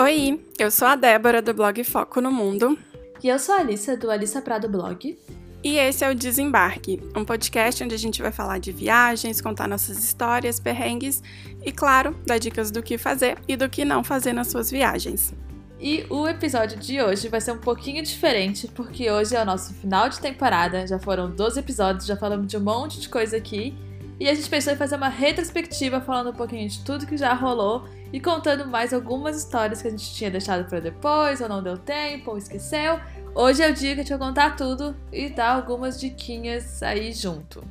Oi, eu sou a Débora do blog Foco no Mundo. E eu sou a Alissa do Alissa Prado Blog. E esse é o Desembarque, um podcast onde a gente vai falar de viagens, contar nossas histórias, perrengues e, claro, dar dicas do que fazer e do que não fazer nas suas viagens. E o episódio de hoje vai ser um pouquinho diferente, porque hoje é o nosso final de temporada, já foram 12 episódios, já falamos de um monte de coisa aqui. E a gente pensou em fazer uma retrospectiva falando um pouquinho de tudo que já rolou e contando mais algumas histórias que a gente tinha deixado para depois, ou não deu tempo, ou esqueceu. Hoje é o dia que a gente vai contar tudo e dar algumas diquinhas aí junto.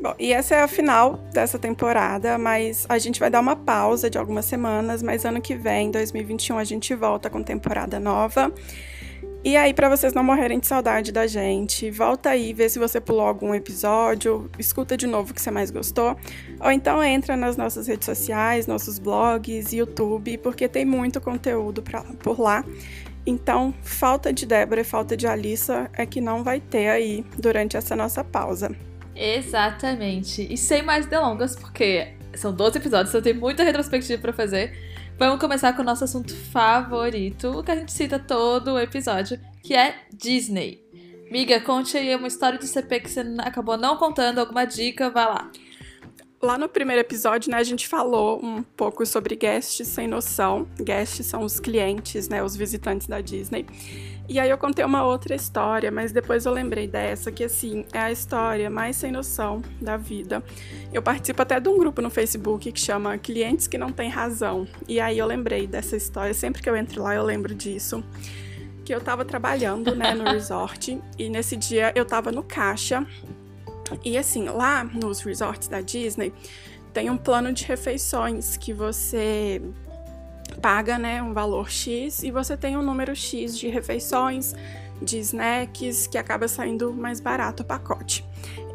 Bom, e essa é a final dessa temporada, mas a gente vai dar uma pausa de algumas semanas, mas ano que vem, 2021, a gente volta com temporada nova. E aí, para vocês não morrerem de saudade da gente, volta aí, vê se você pulou algum episódio, escuta de novo o que você mais gostou, ou então entra nas nossas redes sociais, nossos blogs, YouTube, porque tem muito conteúdo pra, por lá. Então, falta de Débora e falta de Alissa é que não vai ter aí durante essa nossa pausa. Exatamente. E sem mais delongas, porque são 12 episódios, então tem muita retrospectiva para fazer. Vamos começar com o nosso assunto favorito, o que a gente cita todo o episódio, que é Disney. Miga, conte aí uma história do CP que você acabou não contando, alguma dica, vai lá. Lá no primeiro episódio, né, a gente falou um pouco sobre guests sem noção. Guests são os clientes, né, os visitantes da Disney. E aí eu contei uma outra história, mas depois eu lembrei dessa, que assim, é a história mais sem noção da vida. Eu participo até de um grupo no Facebook que chama Clientes que não têm razão. E aí eu lembrei dessa história, sempre que eu entro lá eu lembro disso. Que eu tava trabalhando, né, no resort, e nesse dia eu tava no caixa e assim, lá nos resorts da Disney, tem um plano de refeições que você paga, né, um valor X e você tem um número X de refeições, de snacks, que acaba saindo mais barato o pacote.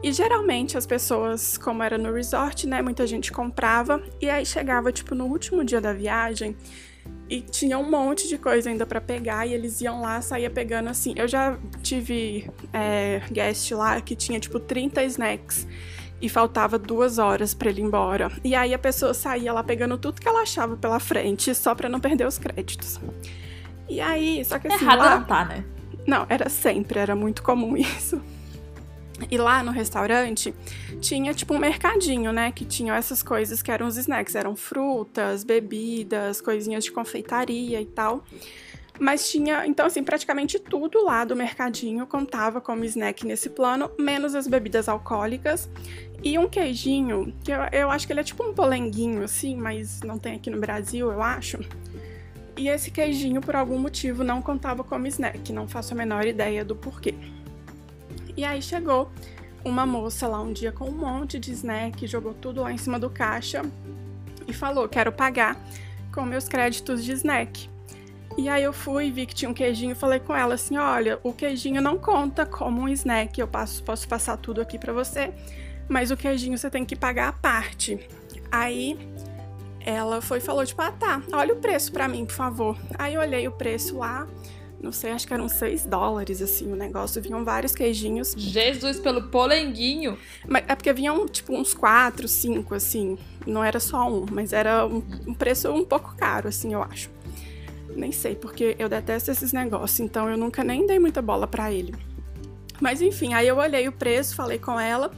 E geralmente as pessoas, como era no resort, né, muita gente comprava e aí chegava tipo no último dia da viagem, e tinha um monte de coisa ainda para pegar e eles iam lá, saía pegando assim. Eu já tive é, guest lá que tinha tipo 30 snacks e faltava duas horas para ele ir embora. E aí a pessoa saía lá pegando tudo que ela achava pela frente só para não perder os créditos. E aí, só que assim. Errado lá... não tá, né? Não, era sempre, era muito comum isso. E lá no restaurante tinha tipo um mercadinho, né? Que tinham essas coisas que eram os snacks, eram frutas, bebidas, coisinhas de confeitaria e tal. Mas tinha, então assim, praticamente tudo lá do mercadinho contava como snack nesse plano, menos as bebidas alcoólicas e um queijinho, que eu, eu acho que ele é tipo um polenguinho assim, mas não tem aqui no Brasil, eu acho. E esse queijinho, por algum motivo, não contava como snack, não faço a menor ideia do porquê. E aí chegou uma moça lá um dia com um monte de snack, jogou tudo lá em cima do caixa e falou: Quero pagar com meus créditos de snack. E aí eu fui, vi que tinha um queijinho, falei com ela assim: olha, o queijinho não conta como um snack, eu passo, posso passar tudo aqui para você, mas o queijinho você tem que pagar a parte. Aí ela foi e falou: tipo, ah tá, olha o preço para mim, por favor. Aí eu olhei o preço lá, não sei, acho que eram 6 dólares, assim, o negócio. Vinham vários queijinhos. Jesus, pelo polenguinho. Mas é porque vinham, tipo, uns 4, 5, assim. Não era só um, mas era um, um preço um pouco caro, assim, eu acho. Nem sei, porque eu detesto esses negócios, então eu nunca nem dei muita bola para ele. Mas enfim, aí eu olhei o preço, falei com ela.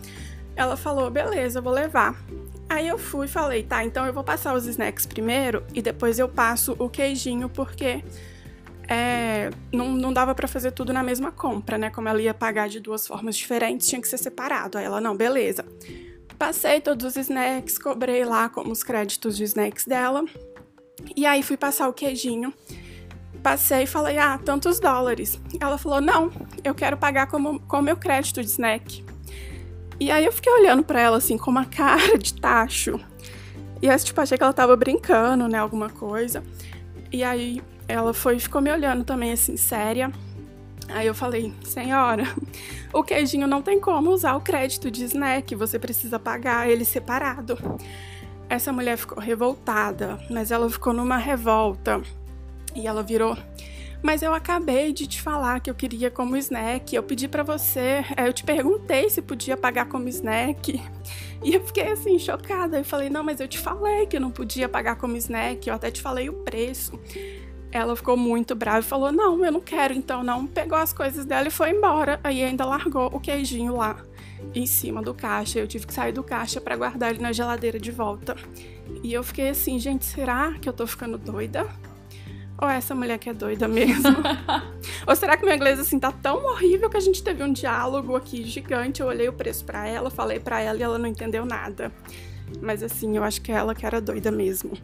Ela falou, beleza, eu vou levar. Aí eu fui e falei, tá, então eu vou passar os snacks primeiro e depois eu passo o queijinho, porque é, não, não dava para fazer tudo na mesma compra, né? Como ela ia pagar de duas formas diferentes, tinha que ser separado. Aí ela, não, beleza. Passei todos os snacks, cobrei lá como os créditos de snacks dela. E aí fui passar o queijinho. Passei e falei, ah, tantos dólares. Ela falou, não, eu quero pagar como, com meu crédito de snack. E aí eu fiquei olhando para ela assim, com uma cara de tacho. E aí, tipo, achei que ela tava brincando, né, alguma coisa. E aí ela foi ficou me olhando também assim, séria. Aí eu falei, senhora, o queijinho não tem como usar o crédito de snack, você precisa pagar ele separado. Essa mulher ficou revoltada, mas ela ficou numa revolta e ela virou Mas eu acabei de te falar que eu queria como snack. Eu pedi para você, é, eu te perguntei se podia pagar como snack. E eu fiquei assim, chocada. Eu falei, não, mas eu te falei que eu não podia pagar como snack. Eu até te falei o preço. Ela ficou muito brava e falou: Não, eu não quero, então não. Pegou as coisas dela e foi embora. Aí ainda largou o queijinho lá em cima do caixa. Eu tive que sair do caixa para guardar ele na geladeira de volta. E eu fiquei assim, gente, será que eu tô ficando doida? Ou essa mulher que é doida mesmo? Ou será que meu inglês assim tá tão horrível que a gente teve um diálogo aqui gigante? Eu olhei o preço para ela, falei para ela e ela não entendeu nada. Mas assim, eu acho que é ela que era doida mesmo.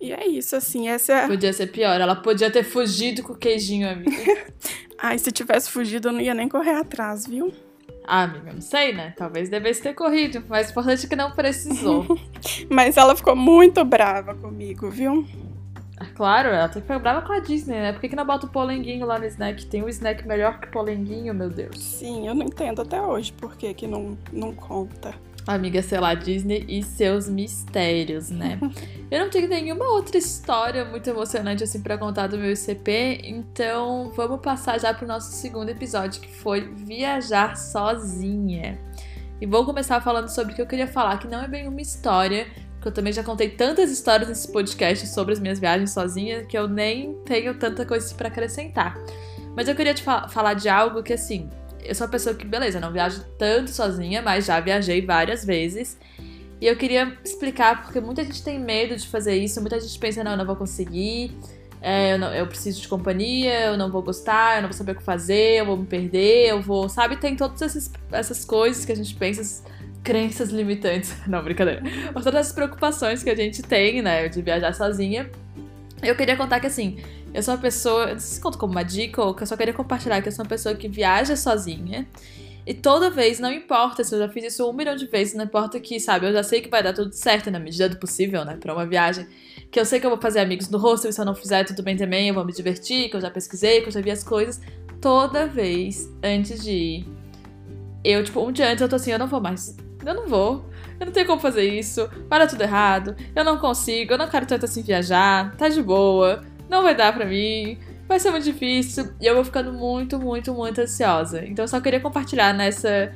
E é isso, assim, essa é... Podia ser pior, ela podia ter fugido com o queijinho, amiga. Ai, se tivesse fugido, eu não ia nem correr atrás, viu? Ah, amiga, não sei, né? Talvez devesse ter corrido, mas o importante é que não precisou. mas ela ficou muito brava comigo, viu? Ah, claro, ela tem que ficar brava com a Disney, né? Por que, que não bota o polenguinho lá no snack? Tem um snack melhor que polenguinho, meu Deus. Sim, eu não entendo até hoje por que, que não, não conta. Amiga, sei lá, Disney e seus mistérios, né? Eu não tenho nenhuma outra história muito emocionante assim para contar do meu ICP, então vamos passar já pro nosso segundo episódio, que foi viajar sozinha. E vou começar falando sobre o que eu queria falar, que não é bem uma história, porque eu também já contei tantas histórias nesse podcast sobre as minhas viagens sozinha que eu nem tenho tanta coisa para acrescentar. Mas eu queria te falar de algo que assim, eu sou uma pessoa que, beleza, não viajo tanto sozinha, mas já viajei várias vezes. E eu queria explicar porque muita gente tem medo de fazer isso, muita gente pensa, não, eu não vou conseguir, é, eu, não, eu, preciso de companhia, eu não vou gostar, eu não vou saber o que fazer, eu vou me perder, eu vou. Sabe, tem todas essas, essas coisas que a gente pensa, crenças limitantes. Não, brincadeira. Mas todas as preocupações que a gente tem, né, de viajar sozinha. Eu queria contar que assim, eu sou uma pessoa, não sei se conta como uma dica ou que eu só queria compartilhar que eu sou uma pessoa que viaja sozinha. E toda vez, não importa se eu já fiz isso um milhão de vezes, não importa que, sabe, eu já sei que vai dar tudo certo na medida do possível, né, pra uma viagem. Que eu sei que eu vou fazer amigos no e se eu não fizer tudo bem também, eu vou me divertir, que eu já pesquisei, que eu já vi as coisas. Toda vez, antes de ir, eu, tipo, um dia antes eu tô assim, eu não vou mais. Eu não vou. Eu não tenho como fazer isso. Dar tudo errado. Eu não consigo. Eu não quero tanto assim viajar. Tá de boa não vai dar pra mim, vai ser muito difícil. E eu vou ficando muito, muito, muito ansiosa. Então eu só queria compartilhar nessa,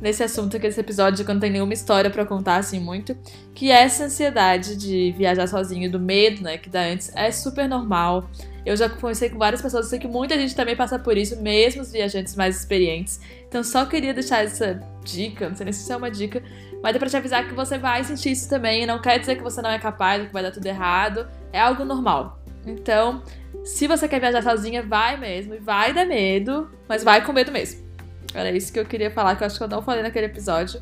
nesse assunto aqui, esse episódio, que não tenho nenhuma história para contar assim muito. Que essa ansiedade de viajar sozinho, do medo, né, que dá antes, é super normal. Eu já conversei com várias pessoas, sei que muita gente também passa por isso, mesmo os viajantes mais experientes. Então só queria deixar essa dica, não sei nem se isso é uma dica, mas é pra te avisar que você vai sentir isso também. Não quer dizer que você não é capaz, que vai dar tudo errado. É algo normal. Então, se você quer viajar sozinha, vai mesmo. E vai dar medo, mas vai com medo mesmo. Era isso que eu queria falar, que eu acho que eu não falei naquele episódio.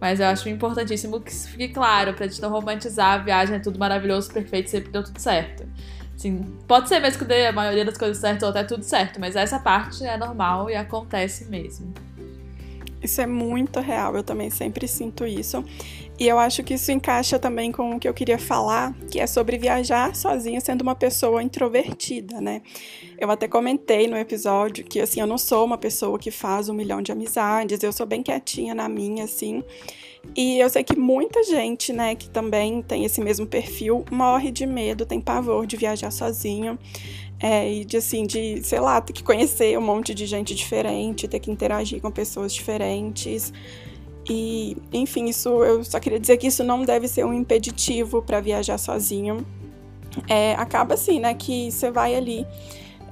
Mas eu acho importantíssimo que isso fique claro, pra gente não romantizar a viagem, é tudo maravilhoso, perfeito, sempre deu tudo certo. Assim, pode ser mesmo que dê a maioria das coisas certo ou até tudo certo, mas essa parte é normal e acontece mesmo. Isso é muito real, eu também sempre sinto isso. E eu acho que isso encaixa também com o que eu queria falar, que é sobre viajar sozinha sendo uma pessoa introvertida, né? Eu até comentei no episódio que assim, eu não sou uma pessoa que faz um milhão de amizades, eu sou bem quietinha na minha, assim. E eu sei que muita gente, né, que também tem esse mesmo perfil, morre de medo, tem pavor de viajar sozinho. É, e de assim, de, sei lá, ter que conhecer um monte de gente diferente, ter que interagir com pessoas diferentes. E, enfim, isso eu só queria dizer que isso não deve ser um impeditivo para viajar sozinho. É, acaba assim, né, que você vai ali.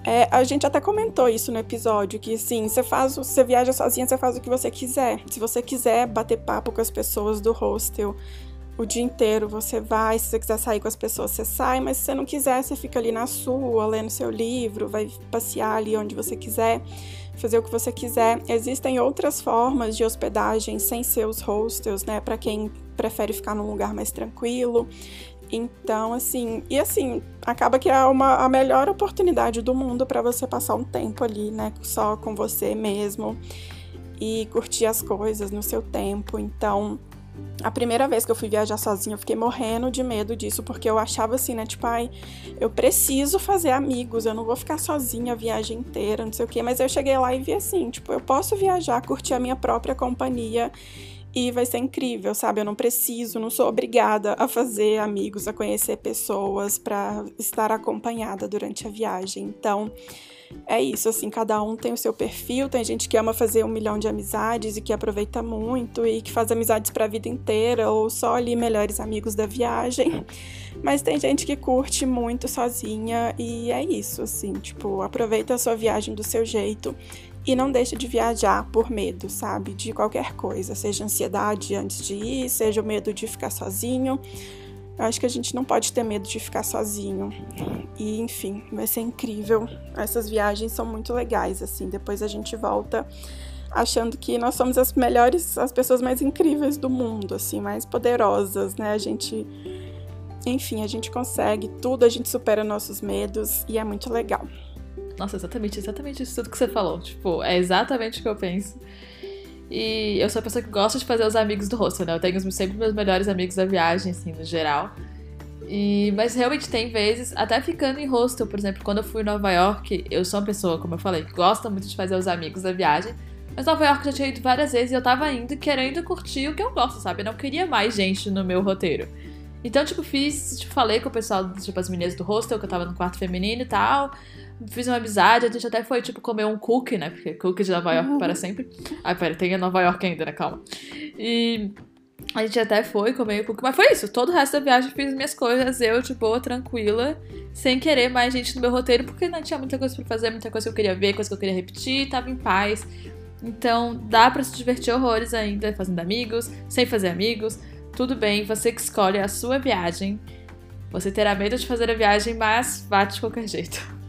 É, a gente até comentou isso no episódio, que sim, você faz, você viaja sozinha, você faz o que você quiser. Se você quiser bater papo com as pessoas do hostel, o dia inteiro você vai, se você quiser sair com as pessoas, você sai, mas se você não quiser, você fica ali na sua, lendo seu livro, vai passear ali onde você quiser, fazer o que você quiser. Existem outras formas de hospedagem sem ser os hostels, né, para quem prefere ficar num lugar mais tranquilo. Então, assim, e assim, acaba que é uma, a melhor oportunidade do mundo para você passar um tempo ali, né, só com você mesmo e curtir as coisas no seu tempo. Então, a primeira vez que eu fui viajar sozinha, eu fiquei morrendo de medo disso, porque eu achava assim, né? Tipo, ai, eu preciso fazer amigos, eu não vou ficar sozinha a viagem inteira, não sei o quê. Mas eu cheguei lá e vi assim, tipo, eu posso viajar, curtir a minha própria companhia e vai ser incrível, sabe? Eu não preciso, não sou obrigada a fazer amigos, a conhecer pessoas para estar acompanhada durante a viagem. Então, é isso, assim, cada um tem o seu perfil. Tem gente que ama fazer um milhão de amizades e que aproveita muito e que faz amizades para a vida inteira ou só ali melhores amigos da viagem. Mas tem gente que curte muito sozinha e é isso, assim, tipo, aproveita a sua viagem do seu jeito e não deixa de viajar por medo, sabe? De qualquer coisa, seja ansiedade antes de ir, seja o medo de ficar sozinho. Eu acho que a gente não pode ter medo de ficar sozinho. E, enfim, vai ser incrível. Essas viagens são muito legais, assim. Depois a gente volta achando que nós somos as melhores, as pessoas mais incríveis do mundo, assim, mais poderosas, né? A gente. Enfim, a gente consegue tudo, a gente supera nossos medos e é muito legal. Nossa, exatamente, exatamente isso tudo que você falou. Tipo, é exatamente o que eu penso. E eu sou a pessoa que gosta de fazer os amigos do hostel, né? Eu tenho sempre meus melhores amigos da viagem, assim, no geral. E, mas realmente tem vezes, até ficando em hostel, por exemplo, quando eu fui em Nova York, eu sou uma pessoa, como eu falei, que gosta muito de fazer os amigos da viagem. Mas Nova York eu já tinha ido várias vezes e eu tava indo querendo curtir o que eu gosto, sabe? Eu não queria mais gente no meu roteiro. Então, tipo, fiz, tipo, falei com o pessoal, tipo, as meninas do hostel, que eu tava no quarto feminino e tal fiz uma amizade, a gente até foi, tipo, comer um cookie, né? Porque cookie de Nova York para sempre. Ah, pera, tem em Nova York ainda, né? Calma. E a gente até foi comer cookie, mas foi isso. Todo o resto da viagem fiz minhas coisas, eu de boa, tranquila, sem querer mais gente no meu roteiro, porque não tinha muita coisa pra fazer, muita coisa que eu queria ver, coisa que eu queria repetir, tava em paz. Então dá para se divertir horrores ainda, fazendo amigos, sem fazer amigos. Tudo bem, você que escolhe a sua viagem. Você terá medo de fazer a viagem, mas vá de qualquer jeito.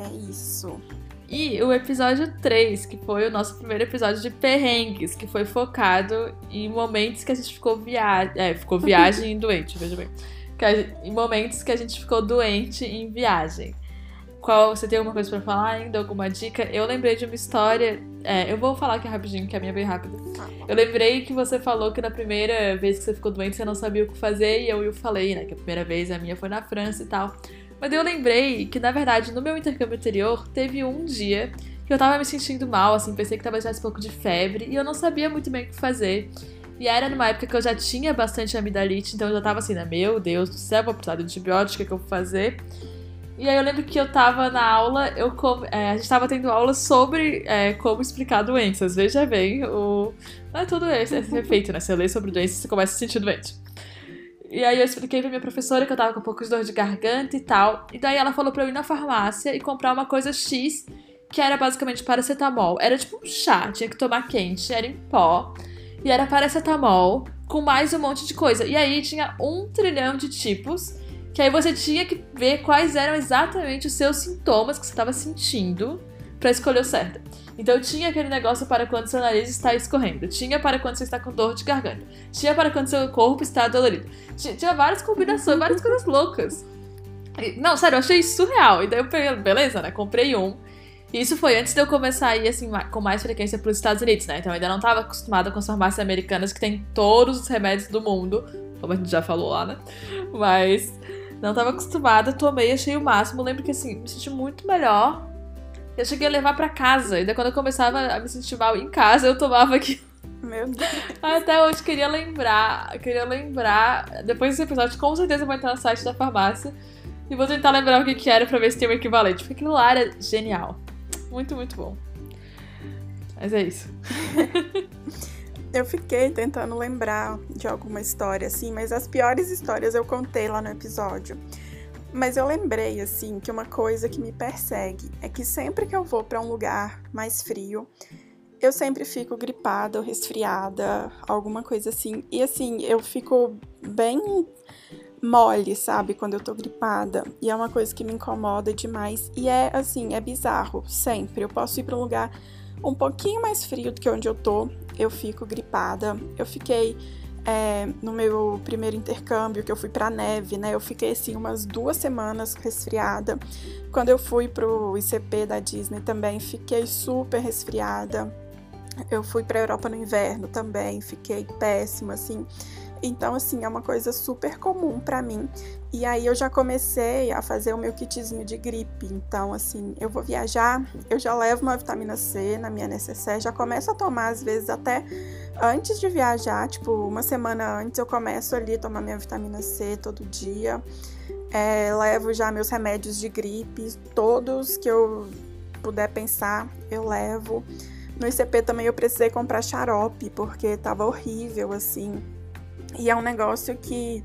É isso. E o episódio 3, que foi o nosso primeiro episódio de perrengues, que foi focado em momentos que a gente ficou viagem. É, ficou viagem doente, veja bem. Em momentos que a gente ficou doente em viagem. Qual, você tem alguma coisa para falar ainda? Alguma dica? Eu lembrei de uma história. É, eu vou falar aqui rapidinho, que a minha é bem rápida. Tá eu lembrei que você falou que na primeira vez que você ficou doente você não sabia o que fazer, e eu, eu falei, né? Que a primeira vez a minha foi na França e tal. Mas eu lembrei que, na verdade, no meu intercâmbio anterior, teve um dia que eu tava me sentindo mal, assim, pensei que talvez tivesse um pouco de febre, e eu não sabia muito bem o que fazer. E era numa época que eu já tinha bastante amidalite, então eu já tava assim, né? Meu Deus do céu, vou precisar de antibiótico, o que eu vou fazer? E aí eu lembro que eu tava na aula, eu é, a gente tava tendo aula sobre é, como explicar doenças. Veja bem, o... não é tudo esse, esse efeito, né? Você lê sobre doenças, você começa a se sentir doente. E aí eu expliquei pra minha professora que eu tava com um pouco de dor de garganta e tal. E daí ela falou pra eu ir na farmácia e comprar uma coisa X, que era basicamente paracetamol. Era tipo um chá, tinha que tomar quente, era em pó. E era paracetamol com mais um monte de coisa. E aí tinha um trilhão de tipos. Que aí você tinha que ver quais eram exatamente os seus sintomas que você estava sentindo para escolher o certo. Então tinha aquele negócio para quando seu nariz está escorrendo, tinha para quando você está com dor de garganta, tinha para quando seu corpo está dolorido. Tinha, tinha várias combinações, várias coisas loucas. Não, sério, eu achei surreal. E daí eu peguei, beleza, né? Comprei um. E isso foi antes de eu começar a ir, assim, com mais frequência para os Estados Unidos, né? Então eu ainda não estava acostumada com as farmácias americanas que tem todos os remédios do mundo, como a gente já falou lá, né? Mas não estava acostumada, tomei, achei o máximo. lembro que, assim, me senti muito melhor eu cheguei a levar para casa. E daí quando eu começava a me sentir mal em casa, eu tomava aqui. Meu Deus. Até hoje queria lembrar. Queria lembrar. Depois desse episódio, com certeza eu vou entrar no site da farmácia. E vou tentar lembrar o que, que era pra ver se tem um equivalente. Porque aquilo lá era genial. Muito, muito bom. Mas é isso. eu fiquei tentando lembrar de alguma história assim, mas as piores histórias eu contei lá no episódio. Mas eu lembrei, assim, que uma coisa que me persegue é que sempre que eu vou para um lugar mais frio, eu sempre fico gripada ou resfriada, alguma coisa assim. E assim, eu fico bem mole, sabe, quando eu tô gripada. E é uma coisa que me incomoda demais. E é assim, é bizarro, sempre. Eu posso ir para um lugar um pouquinho mais frio do que onde eu tô, eu fico gripada. Eu fiquei é, no meu primeiro intercâmbio, que eu fui pra neve, né? Eu fiquei assim umas duas semanas resfriada. Quando eu fui pro ICP da Disney também, fiquei super resfriada. Eu fui pra Europa no inverno também, fiquei péssima, assim. Então, assim, é uma coisa super comum para mim. E aí eu já comecei a fazer o meu kitzinho de gripe. Então, assim, eu vou viajar, eu já levo uma vitamina C na minha necessaire, já começo a tomar às vezes até antes de viajar, tipo, uma semana antes, eu começo ali a tomar minha vitamina C todo dia. É, levo já meus remédios de gripe, todos que eu puder pensar, eu levo. No ICP também eu precisei comprar xarope, porque tava horrível, assim. E é um negócio que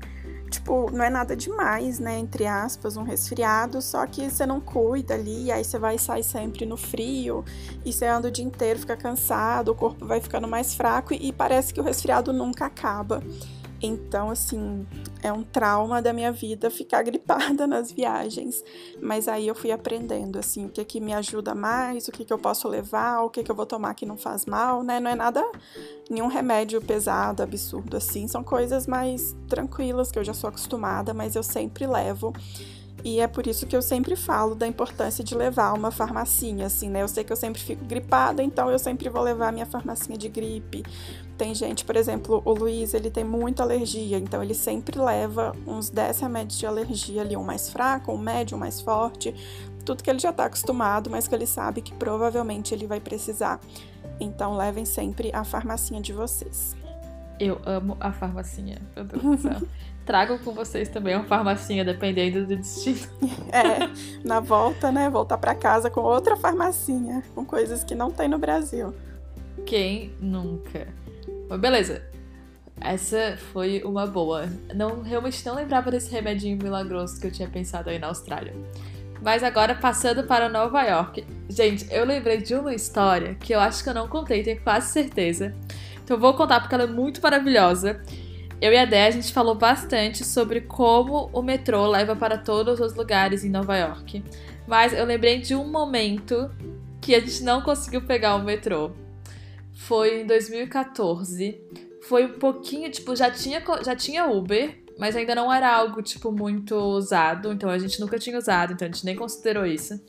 tipo, não é nada demais, né? Entre aspas, um resfriado, só que você não cuida ali, aí você vai sair sempre no frio, e você anda o dia inteiro, fica cansado, o corpo vai ficando mais fraco e parece que o resfriado nunca acaba. Então, assim, é um trauma da minha vida ficar gripada nas viagens. Mas aí eu fui aprendendo, assim, o que que me ajuda mais, o que que eu posso levar, o que que eu vou tomar que não faz mal, né? Não é nada, nenhum remédio pesado, absurdo, assim. São coisas mais tranquilas que eu já sou acostumada, mas eu sempre levo. E é por isso que eu sempre falo da importância de levar uma farmacinha, assim, né? Eu sei que eu sempre fico gripada, então eu sempre vou levar minha farmacinha de gripe. Tem gente, por exemplo, o Luiz, ele tem muita alergia, então ele sempre leva uns 10 remédios de alergia ali, um mais fraco, um médio, um mais forte, tudo que ele já tá acostumado, mas que ele sabe que provavelmente ele vai precisar. Então levem sempre a farmacinha de vocês. Eu amo a farmacinha, meu Deus do céu. Tragam com vocês também uma farmacinha, dependendo do destino. É, na volta, né? Voltar para casa com outra farmacinha, com coisas que não tem no Brasil. Quem nunca? Mas beleza. Essa foi uma boa. Não, realmente não lembrava desse remedinho milagroso que eu tinha pensado aí na Austrália. Mas agora passando para Nova York. Gente, eu lembrei de uma história que eu acho que eu não contei, tenho quase certeza. Então eu vou contar porque ela é muito maravilhosa. Eu e a Dé, a gente falou bastante sobre como o metrô leva para todos os lugares em Nova York. Mas eu lembrei de um momento que a gente não conseguiu pegar o metrô. Foi em 2014. Foi um pouquinho, tipo, já tinha, já tinha Uber, mas ainda não era algo, tipo, muito usado. Então a gente nunca tinha usado, então a gente nem considerou isso.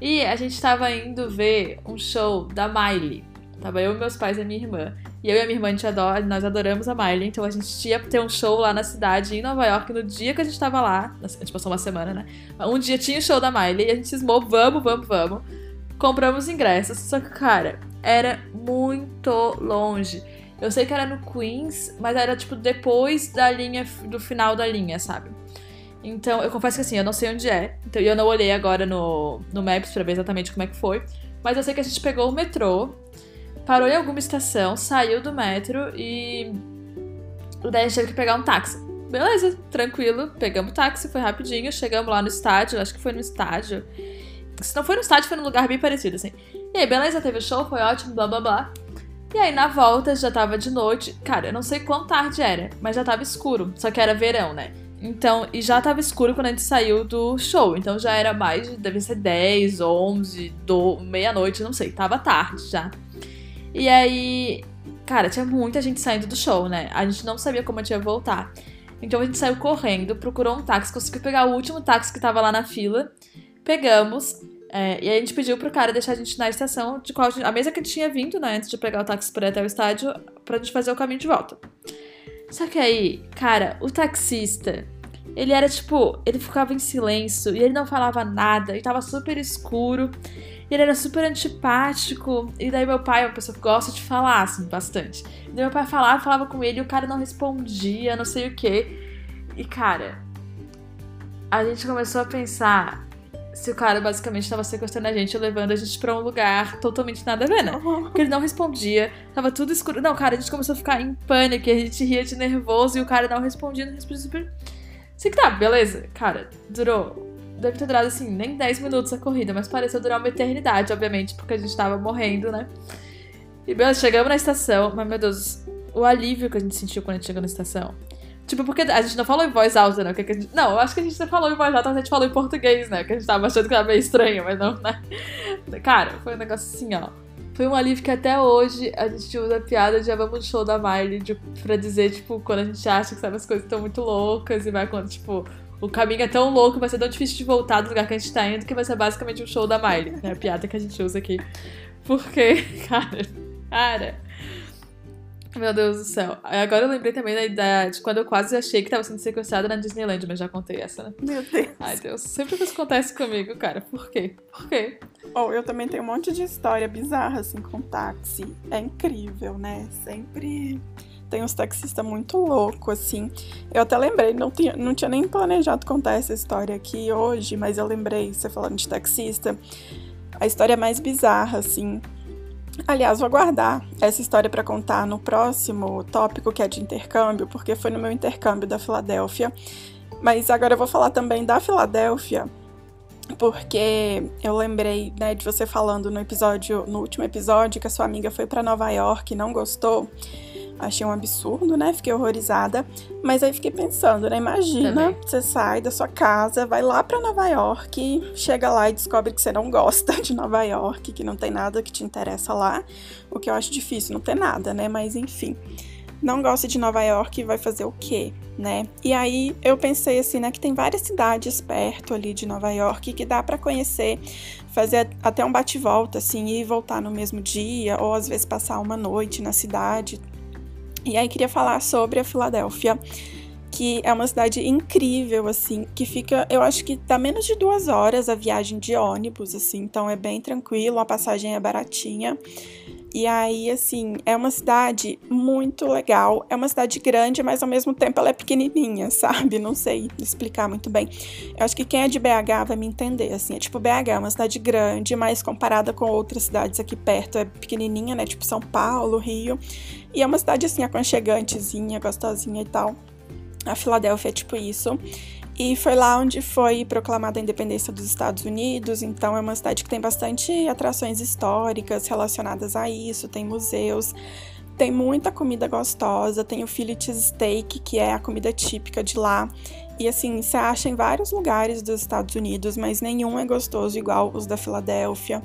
E a gente estava indo ver um show da Miley. Tava eu, meus pais e minha irmã. E eu e a minha irmã, a gente adora, nós adoramos a Miley, então a gente ia ter um show lá na cidade, em Nova York, no dia que a gente tava lá. A gente passou uma semana, né? Um dia tinha o show da Miley e a gente cismou, vamos, vamos, vamos. Compramos ingressos. Só que, cara, era muito longe. Eu sei que era no Queens, mas era tipo depois da linha, do final da linha, sabe? Então, eu confesso que assim, eu não sei onde é. Então, eu não olhei agora no, no Maps pra ver exatamente como é que foi. Mas eu sei que a gente pegou o metrô parou em alguma estação, saiu do metro e. Daí a gente teve que pegar um táxi. Beleza, tranquilo. Pegamos o táxi, foi rapidinho. Chegamos lá no estádio, acho que foi no estádio. Se não foi no estádio, foi num lugar bem parecido, assim. E aí, beleza, teve show, foi ótimo, blá blá blá. E aí, na volta, já tava de noite. Cara, eu não sei quão tarde era, mas já tava escuro. Só que era verão, né? Então, e já tava escuro quando a gente saiu do show. Então já era mais, deve ser 10, 11, meia-noite, não sei. Tava tarde já. E aí, cara, tinha muita gente saindo do show, né? A gente não sabia como a gente ia voltar. Então a gente saiu correndo, procurou um táxi, conseguiu pegar o último táxi que tava lá na fila. Pegamos. É, e aí a gente pediu pro cara deixar a gente na estação de qual a, gente, a mesa que a gente tinha vindo, né? Antes de pegar o táxi para ir até o estádio, pra gente fazer o caminho de volta. Só que aí, cara, o taxista, ele era tipo, ele ficava em silêncio e ele não falava nada, e tava super escuro. E ele era super antipático. E daí meu pai uma pessoa que gosta de falar, assim, bastante. E daí meu pai falava, falava com ele e o cara não respondia, não sei o quê. E cara, a gente começou a pensar se o cara basicamente estava sequestrando a gente, levando a gente para um lugar totalmente nada a ver, né? Porque ele não respondia, tava tudo escuro. Não, cara, a gente começou a ficar em pânico, a gente ria de nervoso e o cara não respondia, não respondia super. Sei que tá, beleza. Cara, durou deve ter durado assim, nem 10 minutos a corrida, mas pareceu durar uma eternidade, obviamente, porque a gente tava morrendo, né? E beleza, chegamos na estação, mas meu Deus, o alívio que a gente sentiu quando a gente chegou na estação. Tipo, porque a gente não falou em voz alta, né? Que gente... Não, eu acho que a gente falou em voz alta, mas a gente falou em português, né? Que a gente tava achando que era meio estranho, mas não, né? Cara, foi um negócio assim, ó. Foi um alívio que até hoje a gente usa a piada de vamos no show da Miley, de, pra dizer, tipo, quando a gente acha que sabe, as coisas estão muito loucas e vai quando, tipo, o caminho é tão louco, vai ser tão difícil de voltar do lugar que a gente tá indo, que vai ser basicamente um show da Miley. É a piada que a gente usa aqui. Porque, cara, cara. Meu Deus do céu. Agora eu lembrei também da ideia de quando eu quase achei que tava sendo sequestrada na Disneyland, mas já contei essa, né? Meu Deus. Ai, Deus. Sempre que isso acontece comigo, cara. Por quê? Por quê? Oh, eu também tenho um monte de história bizarra, assim, com táxi. É incrível, né? Sempre tem uns taxistas muito loucos, assim. Eu até lembrei, não tinha, não tinha nem planejado contar essa história aqui hoje, mas eu lembrei, você falando de taxista, a história mais bizarra, assim. Aliás, vou guardar essa história para contar no próximo tópico, que é de intercâmbio, porque foi no meu intercâmbio da Filadélfia. Mas agora eu vou falar também da Filadélfia, porque eu lembrei, né, de você falando no episódio, no último episódio, que a sua amiga foi para Nova York e não gostou. Achei um absurdo, né? Fiquei horrorizada. Mas aí fiquei pensando, né? Imagina, Também. você sai da sua casa, vai lá para Nova York, chega lá e descobre que você não gosta de Nova York, que não tem nada que te interessa lá. O que eu acho difícil, não ter nada, né? Mas enfim. Não gosta de Nova York, vai fazer o quê, né? E aí eu pensei assim, né, que tem várias cidades perto ali de Nova York que dá para conhecer, fazer até um bate-volta assim e voltar no mesmo dia ou às vezes passar uma noite na cidade, e aí queria falar sobre a Filadélfia, que é uma cidade incrível, assim, que fica, eu acho que dá menos de duas horas a viagem de ônibus, assim, então é bem tranquilo, a passagem é baratinha. E aí, assim, é uma cidade muito legal. É uma cidade grande, mas ao mesmo tempo ela é pequenininha, sabe? Não sei explicar muito bem. Eu acho que quem é de BH vai me entender, assim. É tipo, BH é uma cidade grande, mas comparada com outras cidades aqui perto, é pequenininha, né? Tipo São Paulo, Rio. E é uma cidade, assim, aconchegantezinha, gostosinha e tal. A Filadélfia é tipo isso. E foi lá onde foi proclamada a independência dos Estados Unidos, então é uma cidade que tem bastante atrações históricas relacionadas a isso, tem museus, tem muita comida gostosa, tem o fillet steak, que é a comida típica de lá. E assim, você acha em vários lugares dos Estados Unidos, mas nenhum é gostoso igual os da Filadélfia.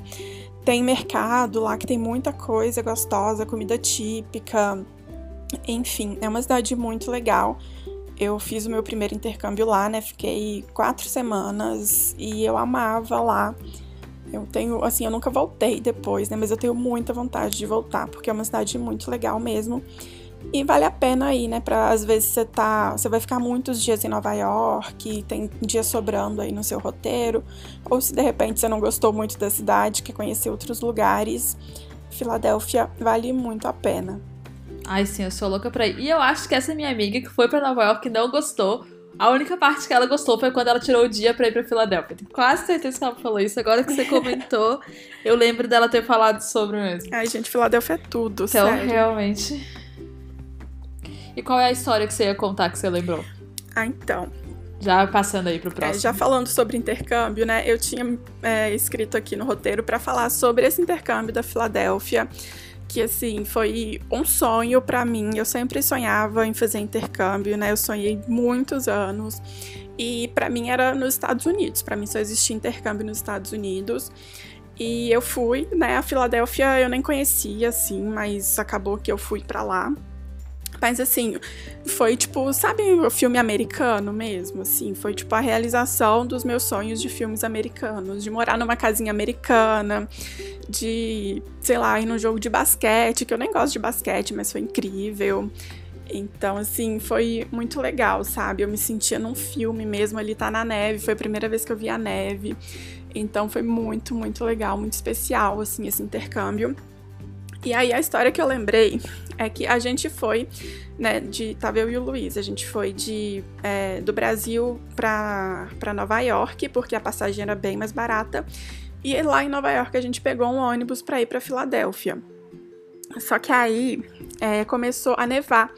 Tem mercado lá que tem muita coisa gostosa, comida típica. Enfim, é uma cidade muito legal. Eu fiz o meu primeiro intercâmbio lá, né? Fiquei quatro semanas e eu amava lá. Eu tenho, assim, eu nunca voltei depois, né? Mas eu tenho muita vontade de voltar, porque é uma cidade muito legal mesmo. E vale a pena ir, né? Pra às vezes você tá. Você vai ficar muitos dias em Nova York, tem dias sobrando aí no seu roteiro. Ou se de repente você não gostou muito da cidade, quer conhecer outros lugares, Filadélfia vale muito a pena. Ai, sim, eu sou louca pra ir. E eu acho que essa minha amiga que foi pra Nova York não gostou. A única parte que ela gostou foi quando ela tirou o dia pra ir pra Filadélfia. Tenho quase certeza que ela falou isso. Agora que você comentou, eu lembro dela ter falado sobre mesmo. Ai, gente, Filadélfia é tudo, então, sério. realmente. E qual é a história que você ia contar que você lembrou? Ah, então. Já passando aí pro é, próximo. É, já falando sobre intercâmbio, né? Eu tinha é, escrito aqui no roteiro para falar sobre esse intercâmbio da Filadélfia que assim foi um sonho para mim. Eu sempre sonhava em fazer intercâmbio, né? Eu sonhei muitos anos e para mim era nos Estados Unidos. Para mim só existia intercâmbio nos Estados Unidos. E eu fui, né? A Filadélfia eu nem conhecia assim, mas acabou que eu fui para lá. Mas assim, foi tipo, sabe o filme americano mesmo? Assim, foi tipo a realização dos meus sonhos de filmes americanos, de morar numa casinha americana, de, sei lá, ir num jogo de basquete, que eu nem gosto de basquete, mas foi incrível. Então, assim, foi muito legal, sabe? Eu me sentia num filme mesmo, ali tá na neve, foi a primeira vez que eu vi a neve. Então foi muito, muito legal, muito especial, assim, esse intercâmbio. E aí a história que eu lembrei é que a gente foi, né, de tava eu e o Luiz, a gente foi de é, do Brasil para Nova York, porque a passagem era bem mais barata. E lá em Nova York a gente pegou um ônibus para ir para Filadélfia. Só que aí é, começou a nevar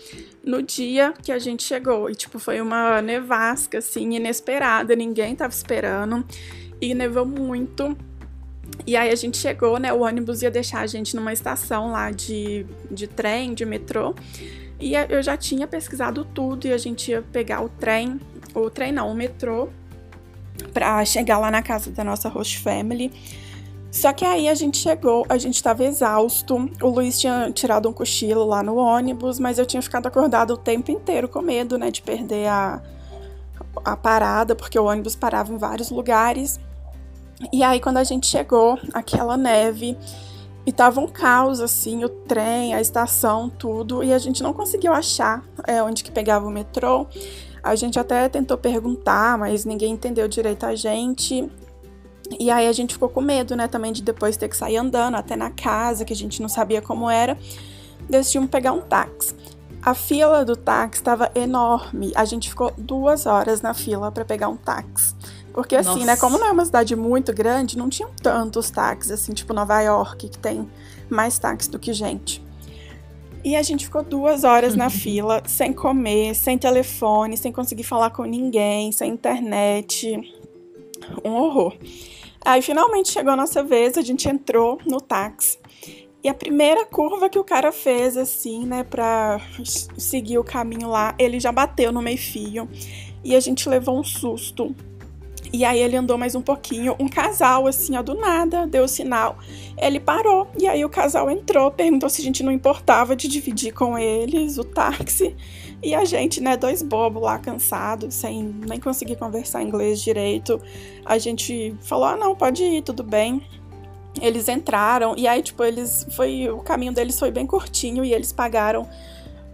no dia que a gente chegou. E, tipo, foi uma nevasca, assim, inesperada. Ninguém tava esperando. E nevou muito. E aí a gente chegou, né? O ônibus ia deixar a gente numa estação lá de, de trem, de metrô. E eu já tinha pesquisado tudo e a gente ia pegar o trem, o trem não, o metrô, pra chegar lá na casa da nossa host family. Só que aí a gente chegou, a gente tava exausto. O Luiz tinha tirado um cochilo lá no ônibus, mas eu tinha ficado acordado o tempo inteiro com medo, né, de perder a, a parada, porque o ônibus parava em vários lugares. E aí, quando a gente chegou, aquela neve, E tava um caos, assim, o trem, a estação, tudo. E a gente não conseguiu achar é, onde que pegava o metrô. A gente até tentou perguntar, mas ninguém entendeu direito a gente. E aí a gente ficou com medo, né, também de depois ter que sair andando até na casa, que a gente não sabia como era. Decidimos pegar um táxi. A fila do táxi estava enorme. A gente ficou duas horas na fila para pegar um táxi. Porque assim, Nossa. né, como não é uma cidade muito grande, não tinham tantos táxis, assim, tipo Nova York, que tem mais táxis do que gente. E a gente ficou duas horas na uhum. fila, sem comer, sem telefone, sem conseguir falar com ninguém, sem internet. Um horror. Aí finalmente chegou a nossa vez, a gente entrou no táxi. E a primeira curva que o cara fez, assim, né, pra seguir o caminho lá, ele já bateu no meio-fio. E a gente levou um susto. E aí ele andou mais um pouquinho, um casal assim, ó, do nada, deu o sinal. Ele parou e aí o casal entrou, perguntou se a gente não importava de dividir com eles o táxi. E a gente, né, dois bobos lá cansados, sem nem conseguir conversar inglês direito, a gente falou: "Ah, não, pode ir, tudo bem". Eles entraram e aí tipo, eles foi o caminho deles foi bem curtinho e eles pagaram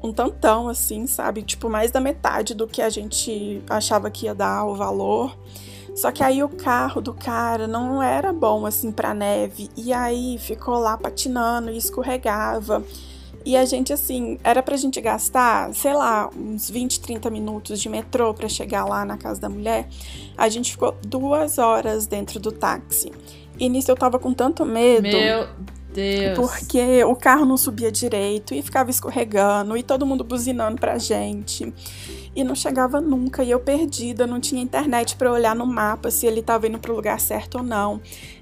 um tantão assim, sabe? Tipo, mais da metade do que a gente achava que ia dar o valor. Só que aí o carro do cara não era bom assim para neve e aí ficou lá patinando e escorregava. E a gente assim, era pra gente gastar, sei lá, uns 20, 30 minutos de metrô para chegar lá na casa da mulher. A gente ficou duas horas dentro do táxi. E nisso eu tava com tanto medo. Meu Deus. Porque o carro não subia direito e ficava escorregando e todo mundo buzinando pra gente e não chegava nunca. E eu perdida, não tinha internet para olhar no mapa se ele estava indo para o lugar certo ou não.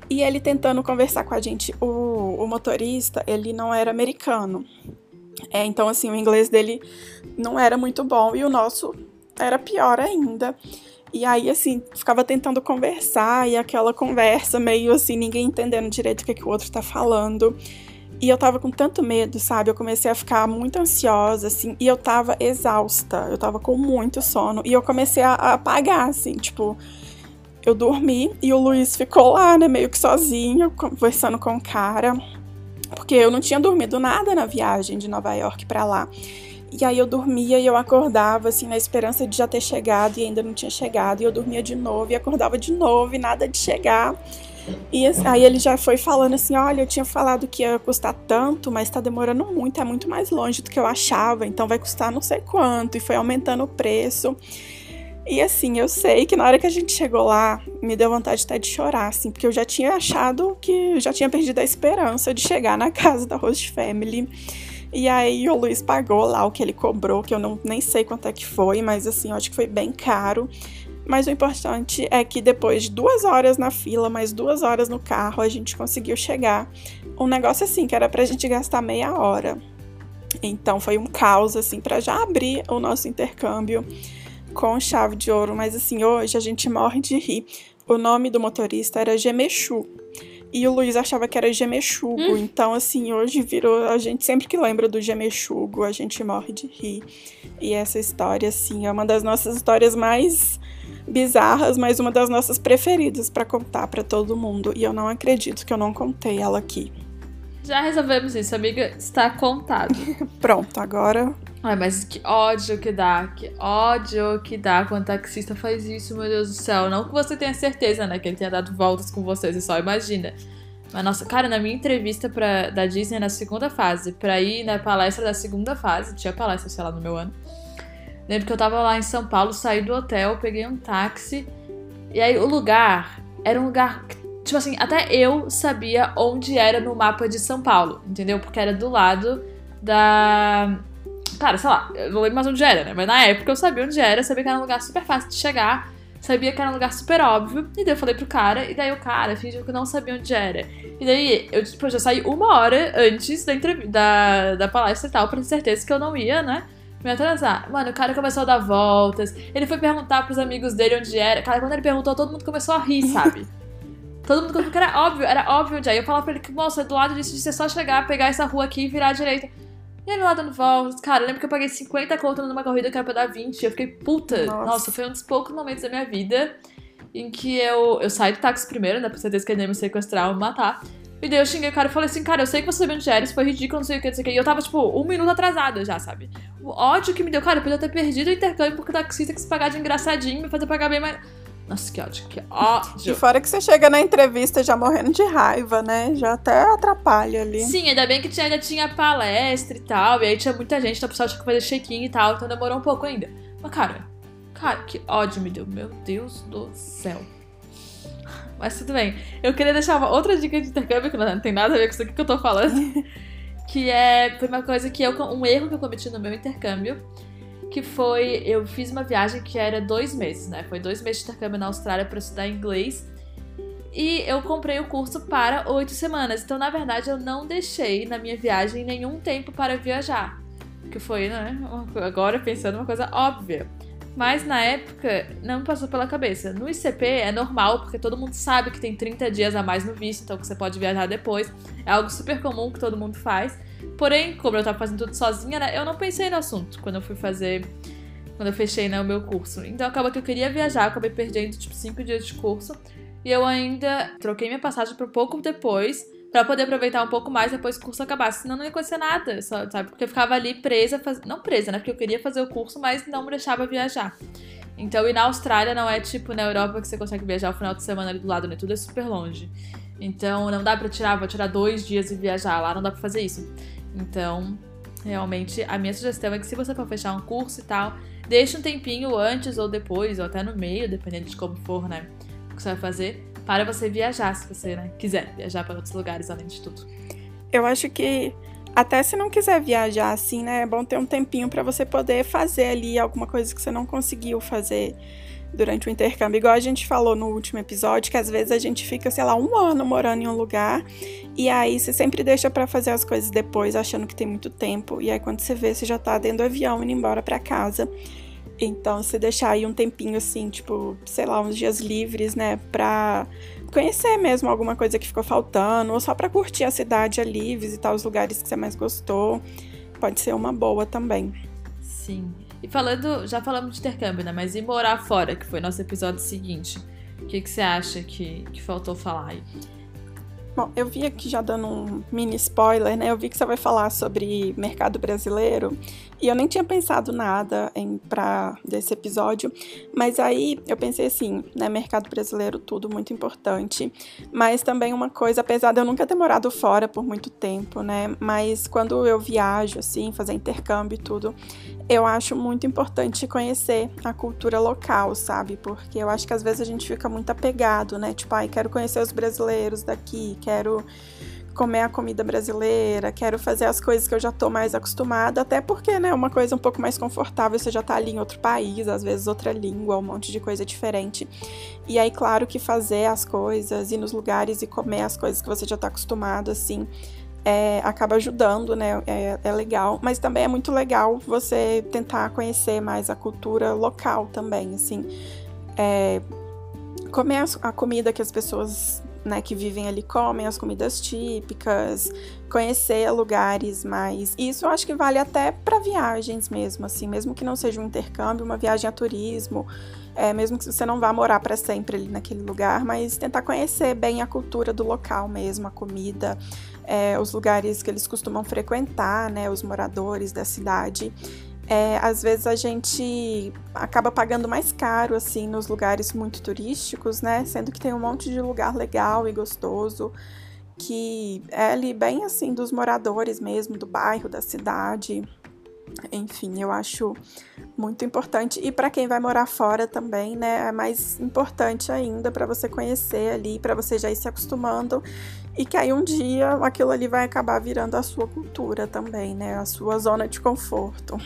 E ele tentando conversar com a gente, o, o motorista, ele não era americano. É, então, assim, o inglês dele não era muito bom e o nosso era pior ainda. E aí, assim, ficava tentando conversar e aquela conversa meio assim, ninguém entendendo direito o que, que o outro tá falando. E eu tava com tanto medo, sabe? Eu comecei a ficar muito ansiosa, assim, e eu tava exausta, eu tava com muito sono. E eu comecei a, a apagar, assim, tipo, eu dormi e o Luiz ficou lá, né, meio que sozinho, conversando com o cara, porque eu não tinha dormido nada na viagem de Nova York para lá. E aí eu dormia e eu acordava, assim, na esperança de já ter chegado e ainda não tinha chegado. E eu dormia de novo e acordava de novo e nada de chegar. E aí ele já foi falando assim: olha, eu tinha falado que ia custar tanto, mas tá demorando muito, é muito mais longe do que eu achava, então vai custar não sei quanto. E foi aumentando o preço. E assim, eu sei que na hora que a gente chegou lá, me deu vontade até de chorar, assim, porque eu já tinha achado que já tinha perdido a esperança de chegar na casa da Host Family. E aí o Luiz pagou lá o que ele cobrou, que eu não nem sei quanto é que foi, mas assim, eu acho que foi bem caro. Mas o importante é que depois de duas horas na fila, mais duas horas no carro, a gente conseguiu chegar. Um negócio assim, que era pra gente gastar meia hora. Então foi um caos, assim, para já abrir o nosso intercâmbio com chave de ouro. Mas assim, hoje a gente morre de rir. O nome do motorista era Gemechu. E o Luiz achava que era Gemexugo. Hum. Então, assim, hoje virou. A gente sempre que lembra do Gemexugo, a gente morre de rir. E essa história, assim, é uma das nossas histórias mais bizarras, mas uma das nossas preferidas para contar para todo mundo. E eu não acredito que eu não contei ela aqui. Já resolvemos isso, amiga. Está contado. Pronto, agora. Ai, mas que ódio que dá, que ódio que dá quando o taxista faz isso, meu Deus do céu. Não que você tenha certeza, né, que ele tenha dado voltas com você, você só imagina. Mas, nossa, cara, na minha entrevista pra, da Disney na segunda fase, pra ir na palestra da segunda fase, tinha palestra, sei lá, no meu ano. Lembro que eu tava lá em São Paulo, saí do hotel, peguei um táxi. E aí o lugar era um lugar que, tipo assim, até eu sabia onde era no mapa de São Paulo, entendeu? Porque era do lado da. Cara, sei lá, eu não lembro mais onde era, né? Mas na época eu sabia onde era, sabia que era um lugar super fácil de chegar, sabia que era um lugar super óbvio. E daí eu falei pro cara, e daí o cara fingiu que não sabia onde era. E daí eu, tipo, já saí uma hora antes da, da, da palestra e tal, pra ter certeza que eu não ia, né? Me atrasar. Mano, o cara começou a dar voltas. Ele foi perguntar pros amigos dele onde era. Cara, quando ele perguntou, todo mundo começou a rir, sabe? todo mundo porque era óbvio, era óbvio onde é. Eu falava pra ele que, moça, do lado disso, de você só chegar, pegar essa rua aqui e virar à direita. E ele lá dando voltas. Cara, eu lembro que eu paguei 50 contas numa corrida que era pra dar 20. Eu fiquei, puta. Nossa. Nossa, foi um dos poucos momentos da minha vida em que eu, eu saí do táxi primeiro, né? Por certeza que ele ia me sequestrar ou me matar. E daí eu xinguei o cara e falei assim, cara, eu sei que você onde era, isso foi ridículo, não sei o que, não sei o que. E eu tava, tipo, um minuto atrasada já, sabe? O ódio que me deu, cara, eu podia ter perdido o intercâmbio porque o taxista que se pagar de engraçadinho, me fazer pagar bem mais. Nossa, que ódio, que ódio. E fora que você chega na entrevista já morrendo de raiva, né? Já até atrapalha ali. Sim, ainda bem que tinha, ainda tinha palestra e tal, e aí tinha muita gente, então o pessoal tinha que fazer check-in e tal, então demorou um pouco ainda. Mas, cara, cara, que ódio me deu, meu Deus do céu. Mas tudo bem. Eu queria deixar uma outra dica de intercâmbio, que não tem nada a ver com isso aqui que eu tô falando. que é. Foi uma coisa que eu. Um erro que eu cometi no meu intercâmbio. Que foi. Eu fiz uma viagem que era dois meses, né? Foi dois meses de intercâmbio na Austrália para estudar inglês. E eu comprei o curso para oito semanas. Então, na verdade, eu não deixei na minha viagem nenhum tempo para viajar. Que foi, né? Agora pensando uma coisa óbvia. Mas na época não me passou pela cabeça. No ICP é normal, porque todo mundo sabe que tem 30 dias a mais no visto, então que você pode viajar depois. É algo super comum que todo mundo faz. Porém, como eu tava fazendo tudo sozinha, né, eu não pensei no assunto quando eu fui fazer. Quando eu fechei né, o meu curso. Então acaba que eu queria viajar, acabei perdendo tipo 5 dias de curso. E eu ainda troquei minha passagem por pouco depois para poder aproveitar um pouco mais depois que o curso acabasse. Senão não ia acontecer nada, sabe? Porque eu ficava ali presa, faz... não presa, né? Porque eu queria fazer o curso, mas não me deixava viajar. Então, e na Austrália não é tipo na Europa que você consegue viajar o final de semana ali do lado, né? Tudo é super longe. Então, não dá pra tirar, vou tirar dois dias e viajar lá, não dá pra fazer isso. Então, realmente, a minha sugestão é que se você for fechar um curso e tal, deixe um tempinho antes ou depois, ou até no meio, dependendo de como for, né? O que você vai fazer, para você viajar, se você né, quiser viajar para outros lugares além de tudo. Eu acho que até se não quiser viajar assim, né, é bom ter um tempinho para você poder fazer ali alguma coisa que você não conseguiu fazer durante o intercâmbio. Igual a gente falou no último episódio, que às vezes a gente fica, sei lá, um ano morando em um lugar e aí você sempre deixa para fazer as coisas depois, achando que tem muito tempo. E aí quando você vê, você já tá dentro do avião indo embora para casa. Então, se deixar aí um tempinho assim, tipo, sei lá, uns dias livres, né, pra conhecer mesmo alguma coisa que ficou faltando, ou só pra curtir a cidade ali, visitar os lugares que você mais gostou, pode ser uma boa também. Sim. E falando, já falamos de intercâmbio, né, mas e morar fora, que foi nosso episódio seguinte? O que, que você acha que, que faltou falar aí? Bom, eu vi aqui já dando um mini spoiler, né? Eu vi que você vai falar sobre mercado brasileiro e eu nem tinha pensado nada em para desse episódio, mas aí eu pensei assim, né, mercado brasileiro tudo muito importante, mas também uma coisa, apesar de eu nunca ter morado fora por muito tempo, né, mas quando eu viajo assim, fazer intercâmbio e tudo, eu acho muito importante conhecer a cultura local, sabe? Porque eu acho que às vezes a gente fica muito apegado, né? Tipo, ai, quero conhecer os brasileiros daqui, quero comer a comida brasileira, quero fazer as coisas que eu já tô mais acostumada, até porque, né, uma coisa um pouco mais confortável, você já tá ali em outro país, às vezes outra língua, um monte de coisa diferente. E aí, claro que fazer as coisas, ir nos lugares e comer as coisas que você já tá acostumado, assim, é, acaba ajudando, né? É, é, legal, mas também é muito legal você tentar conhecer mais a cultura local também, assim. É, comer a, a comida que as pessoas né, que vivem ali comem, as comidas típicas, conhecer lugares mais. Isso eu acho que vale até para viagens mesmo, assim, mesmo que não seja um intercâmbio, uma viagem a turismo, é, mesmo que você não vá morar para sempre ali naquele lugar, mas tentar conhecer bem a cultura do local mesmo, a comida, é, os lugares que eles costumam frequentar, né, os moradores da cidade. É, às vezes a gente acaba pagando mais caro assim nos lugares muito turísticos, né? Sendo que tem um monte de lugar legal e gostoso que é ali bem assim dos moradores mesmo do bairro, da cidade. Enfim, eu acho muito importante. E para quem vai morar fora também, né, é mais importante ainda para você conhecer ali, para você já ir se acostumando e que aí um dia aquilo ali vai acabar virando a sua cultura também, né, a sua zona de conforto.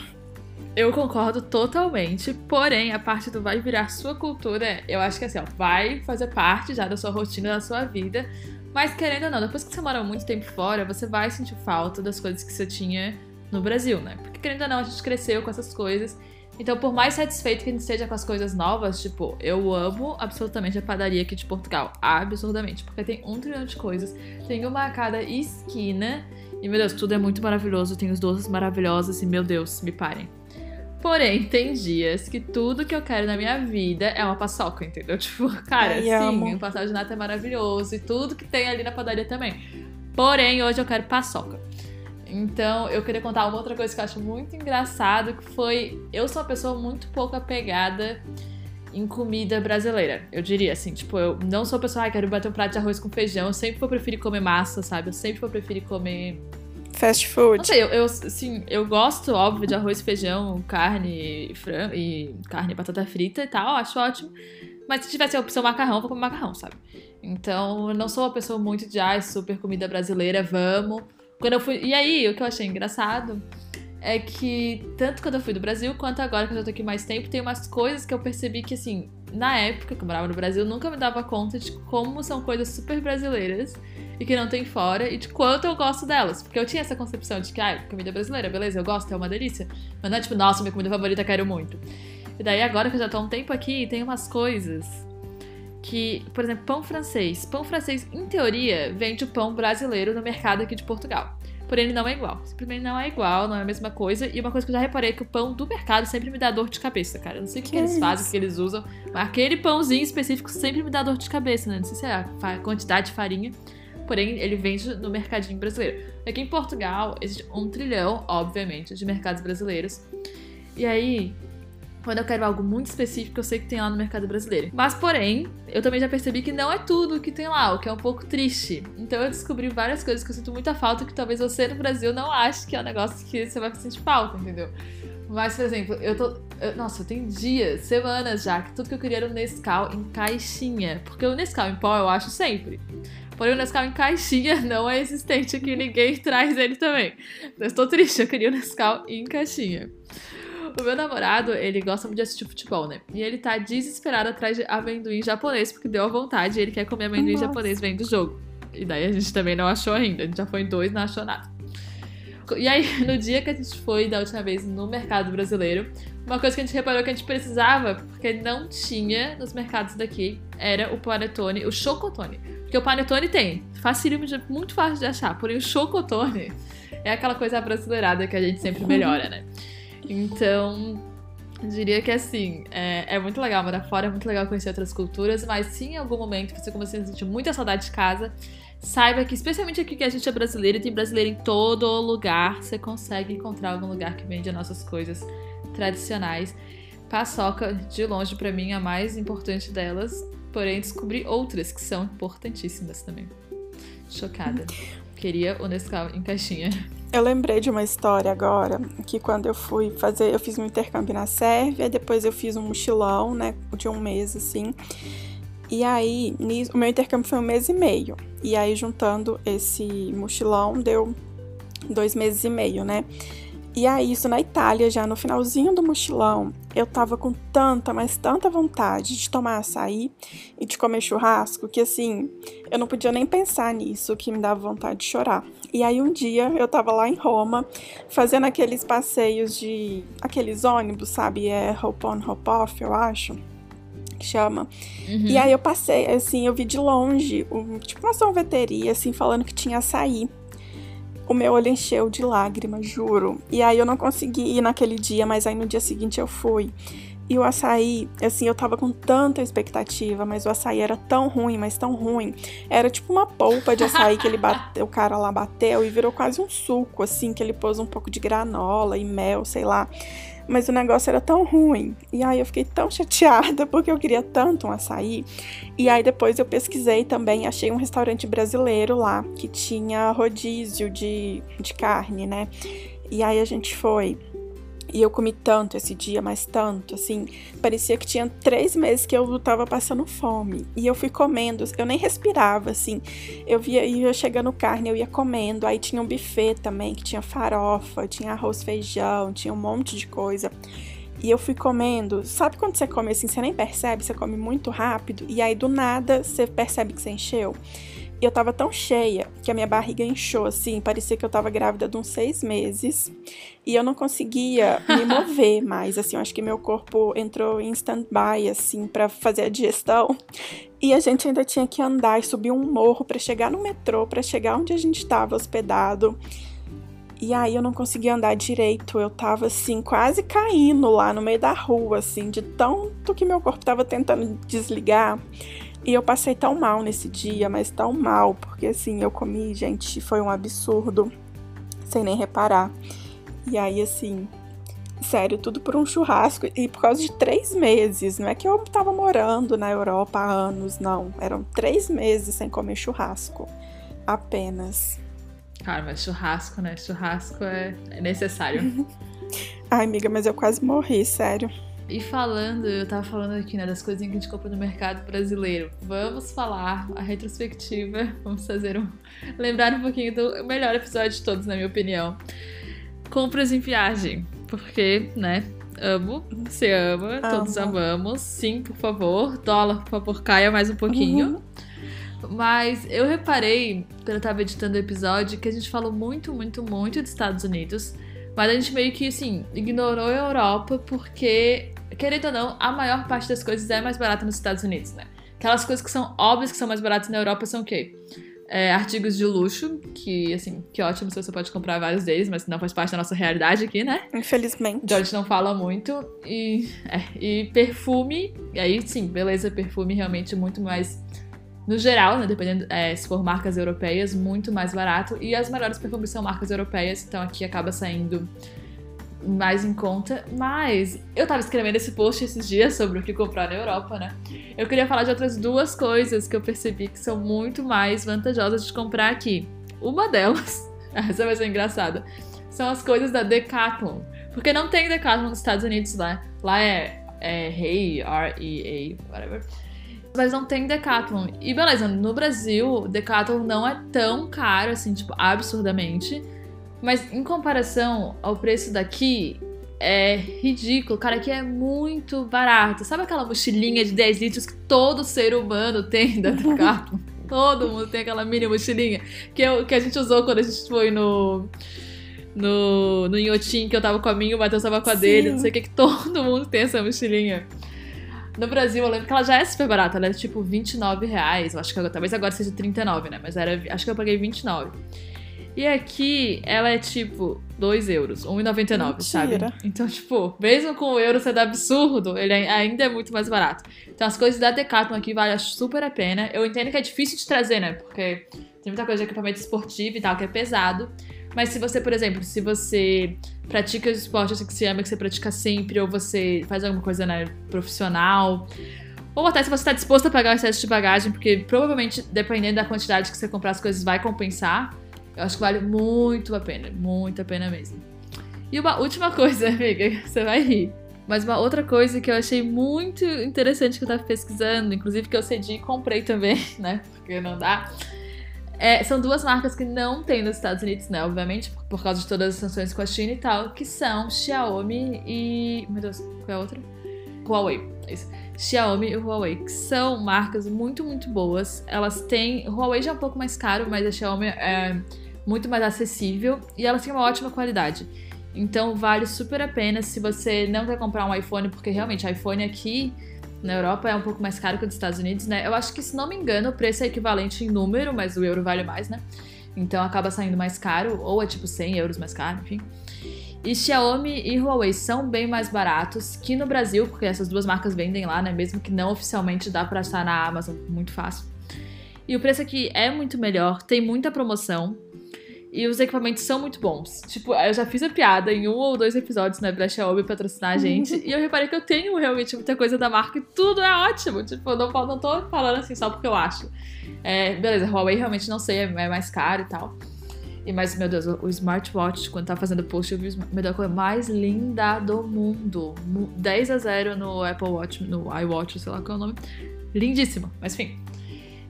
Eu concordo totalmente, porém, a parte do vai virar sua cultura, eu acho que assim, ó, vai fazer parte já da sua rotina, da sua vida, mas querendo ou não, depois que você mora muito tempo fora, você vai sentir falta das coisas que você tinha no Brasil, né? Porque querendo ou não, a gente cresceu com essas coisas. Então, por mais satisfeito que a gente esteja com as coisas novas, tipo, eu amo absolutamente a padaria aqui de Portugal. Absurdamente. Porque tem um trilhão de coisas. Tem uma a cada esquina. E, meu Deus, tudo é muito maravilhoso. Tem os doces maravilhosos. E, meu Deus, me parem. Porém, tem dias que tudo que eu quero na minha vida é uma paçoca, entendeu? Tipo, cara, Ai, sim, amo. o pastel de nata é maravilhoso e tudo que tem ali na padaria também. Porém, hoje eu quero paçoca. Então, eu queria contar uma outra coisa que eu acho muito engraçado, que foi eu sou uma pessoa muito pouco apegada em comida brasileira. Eu diria assim, tipo, eu não sou pessoa, ah, quero bater um prato de arroz com feijão. Eu sempre vou preferir comer massa, sabe? Eu sempre vou preferir comer. Fast food. Não eu, eu assim, eu gosto, óbvio, de arroz, feijão, carne frango e carne batata frita e tal, acho ótimo. Mas se tivesse a opção macarrão, vou comer macarrão, sabe? Então, eu não sou uma pessoa muito de, ah, super comida brasileira, vamos. Quando eu fui. E aí, o que eu achei engraçado é que, tanto quando eu fui do Brasil, quanto agora que eu já tô aqui mais tempo, tem umas coisas que eu percebi que, assim, na época que eu morava no Brasil, nunca me dava conta de como são coisas super brasileiras e que não tem fora e de quanto eu gosto delas. Porque eu tinha essa concepção de que, ah, comida brasileira, beleza, eu gosto, é uma delícia. Mas não é tipo, nossa, minha comida favorita, quero muito. E daí, agora que eu já tô há um tempo aqui, tem umas coisas que, por exemplo, pão francês. Pão francês, em teoria, vende o pão brasileiro no mercado aqui de Portugal. Porém, ele não é igual. Simplesmente não é igual, não é a mesma coisa. E uma coisa que eu já reparei é que o pão do mercado sempre me dá dor de cabeça, cara. Eu não sei o que, que eles fazem, o que eles usam. Mas aquele pãozinho específico sempre me dá dor de cabeça, né? Não sei se é a quantidade de farinha. Porém, ele vende no mercadinho brasileiro. Aqui em Portugal, existe um trilhão, obviamente, de mercados brasileiros. E aí, quando eu quero algo muito específico, eu sei que tem lá no mercado brasileiro. Mas, porém, eu também já percebi que não é tudo que tem lá, o que é um pouco triste. Então eu descobri várias coisas que eu sinto muita falta que talvez você no Brasil não ache que é um negócio que você vai sentir falta, entendeu? Mas, por exemplo, eu tô. Eu, nossa, tenho dias, semanas já, que tudo que eu queria era um Nescau em caixinha. Porque o Nescau em pó eu acho sempre. Porém, o Nescau em caixinha não é existente aqui, ninguém traz ele também. Eu estou triste, eu queria o Nescau em caixinha. O meu namorado, ele gosta muito de assistir futebol, né? E ele tá desesperado atrás de amendoim japonês, porque deu a vontade e ele quer comer amendoim Nossa. japonês vendo o jogo. E daí a gente também não achou ainda. A gente já foi em dois, não achou nada. E aí, no dia que a gente foi da última vez no mercado brasileiro, uma coisa que a gente reparou que a gente precisava, porque não tinha nos mercados daqui, era o panetone, o chocotone. Porque o panetone tem, facílimo, muito fácil de achar, porém o chocotone é aquela coisa brasileirada que a gente sempre melhora, né? Então, diria que assim, é, é, muito legal morar fora, é muito legal conhecer outras culturas, mas se em algum momento você começar a sentir muita saudade de casa, saiba que, especialmente aqui que a gente é brasileiro e tem brasileiro em todo lugar, você consegue encontrar algum lugar que vende as nossas coisas tradicionais. Paçoca, de longe, para mim, é a mais importante delas, porém descobri outras que são importantíssimas também. Chocada. Queria o Nescau em caixinha. Eu lembrei de uma história agora, que quando eu fui fazer, eu fiz um intercâmbio na Sérvia, depois eu fiz um mochilão, né, de um mês assim. E aí, o meu intercâmbio foi um mês e meio. E aí, juntando esse mochilão, deu dois meses e meio, né? E aí, isso na Itália, já no finalzinho do mochilão, eu tava com tanta, mas tanta vontade de tomar açaí e de comer churrasco que assim, eu não podia nem pensar nisso, que me dava vontade de chorar. E aí um dia eu tava lá em Roma, fazendo aqueles passeios de aqueles ônibus, sabe? É hop on, hop off, eu acho. Que chama. Uhum. E aí eu passei, assim, eu vi de longe, um, tipo uma sorveteria, assim, falando que tinha açaí o meu olho encheu de lágrimas, juro. E aí eu não consegui ir naquele dia, mas aí no dia seguinte eu fui. E o açaí, assim, eu tava com tanta expectativa, mas o açaí era tão ruim, mas tão ruim. Era tipo uma polpa de açaí que ele bateu, o cara lá bateu e virou quase um suco, assim, que ele pôs um pouco de granola e mel, sei lá mas o negócio era tão ruim. E aí eu fiquei tão chateada porque eu queria tanto um açaí. E aí depois eu pesquisei também, achei um restaurante brasileiro lá que tinha rodízio de, de carne, né? E aí a gente foi. E eu comi tanto esse dia, mas tanto, assim, parecia que tinha três meses que eu tava passando fome. E eu fui comendo, eu nem respirava, assim. Eu via, ia chegando carne, eu ia comendo. Aí tinha um buffet também, que tinha farofa, tinha arroz, feijão, tinha um monte de coisa. E eu fui comendo. Sabe quando você come assim, você nem percebe, você come muito rápido, e aí do nada você percebe que você encheu? Eu tava tão cheia que a minha barriga inchou, assim, parecia que eu tava grávida de uns seis meses. E eu não conseguia me mover mais, assim, eu acho que meu corpo entrou em stand-by, assim, para fazer a digestão. E a gente ainda tinha que andar e subir um morro para chegar no metrô, para chegar onde a gente estava hospedado. E aí eu não conseguia andar direito, eu tava assim, quase caindo lá no meio da rua, assim, de tanto que meu corpo tava tentando desligar. E eu passei tão mal nesse dia, mas tão mal, porque assim, eu comi, gente, foi um absurdo, sem nem reparar. E aí, assim, sério, tudo por um churrasco e por causa de três meses. Não é que eu tava morando na Europa há anos, não. Eram três meses sem comer churrasco. Apenas. Cara, mas churrasco, né? Churrasco é, é necessário. Ai, amiga, mas eu quase morri, sério. E falando, eu tava falando aqui, né, das coisinhas que a gente compra no mercado brasileiro. Vamos falar a retrospectiva. Vamos fazer um. Lembrar um pouquinho do melhor episódio de todos, na minha opinião. Compras em viagem. Porque, né? Amo. Você ama, Amo. todos amamos. Sim, por favor. Dólar, por favor, caia mais um pouquinho. Uhum. Mas eu reparei, quando eu tava editando o episódio, que a gente falou muito, muito, muito dos Estados Unidos. Mas a gente meio que, assim, ignorou a Europa porque querendo ou não, a maior parte das coisas é mais barata nos Estados Unidos, né? Aquelas coisas que são óbvias que são mais baratas na Europa são o quê? É, artigos de luxo, que, assim, que ótimo se você pode comprar vários deles, mas não faz parte da nossa realidade aqui, né? Infelizmente. George não fala muito. E, é, e perfume, e aí sim, beleza, perfume realmente muito mais no geral, né, dependendo é, se for marcas europeias, muito mais barato. E as melhores perfumes são marcas europeias, então aqui acaba saindo mais em conta. Mas eu tava escrevendo esse post esses dias sobre o que comprar na Europa, né? Eu queria falar de outras duas coisas que eu percebi que são muito mais vantajosas de comprar aqui. Uma delas, essa vai ser engraçada, são as coisas da Decathlon. Porque não tem Decathlon nos Estados Unidos lá. Lá é, é Hey, R-E-A, whatever. Mas não tem Decathlon. E beleza, no Brasil, Decathlon não é tão caro assim, tipo, absurdamente. Mas em comparação ao preço daqui, é ridículo. Cara, aqui é muito barato. Sabe aquela mochilinha de 10 litros que todo ser humano tem da Decathlon? todo mundo tem aquela mini mochilinha que, eu, que a gente usou quando a gente foi no no, no Inhotim, que eu tava com a minha, o Matheus tava com a Sim. dele, não sei o que, que todo mundo tem essa mochilinha. No Brasil, eu lembro que ela já é super barata, ela é tipo 29 reais, eu acho que talvez agora seja 39, né, mas era, acho que eu paguei 29. E aqui ela é tipo 2 euros, 1,99, sabe? Então, tipo, mesmo com o euro sendo absurdo, ele ainda é muito mais barato. Então as coisas da Decathlon aqui valem super a pena. Eu entendo que é difícil de trazer, né? Porque tem muita coisa de equipamento esportivo e tal, que é pesado. Mas se você, por exemplo, se você pratica esporte assim que se ama, que você pratica sempre, ou você faz alguma coisa né, profissional, ou até se você está disposto a pagar o excesso de bagagem, porque provavelmente, dependendo da quantidade que você comprar as coisas, vai compensar. Eu acho que vale muito a pena, muito a pena mesmo. E uma última coisa, amiga, você vai rir. Mas uma outra coisa que eu achei muito interessante que eu tava pesquisando, inclusive que eu cedi e comprei também, né? Porque não dá. É, são duas marcas que não tem nos Estados Unidos, né? Obviamente, por causa de todas as sanções com a China e tal, que são Xiaomi e. Meu Deus, qual é a outra? Huawei. Isso. Xiaomi e Huawei, que são marcas muito, muito boas. Elas têm. Huawei já é um pouco mais caro, mas a Xiaomi é muito mais acessível e elas têm uma ótima qualidade. Então vale super a pena se você não quer comprar um iPhone, porque realmente iPhone aqui na Europa é um pouco mais caro que nos Estados Unidos, né? Eu acho que, se não me engano, o preço é equivalente em número, mas o euro vale mais, né? Então acaba saindo mais caro, ou é tipo 100 euros mais caro, enfim. E Xiaomi e Huawei são bem mais baratos que no Brasil, porque essas duas marcas vendem lá, né? Mesmo que não oficialmente dá pra achar na Amazon, muito fácil. E o preço aqui é muito melhor, tem muita promoção. E os equipamentos são muito bons. Tipo, eu já fiz a piada em um ou dois episódios, né, pra Xiaomi patrocinar a gente. e eu reparei que eu tenho realmente muita coisa da marca e tudo é ótimo. Tipo, eu não, não tô falando assim só porque eu acho. É, beleza, Huawei realmente não sei, é, mais caro e tal. E mas, meu Deus, o smartwatch, quando tava fazendo post, eu vi a coisa mais linda do mundo. 10 a 0 no Apple Watch, no iWatch, sei lá qual é o nome. Lindíssimo. Mas enfim.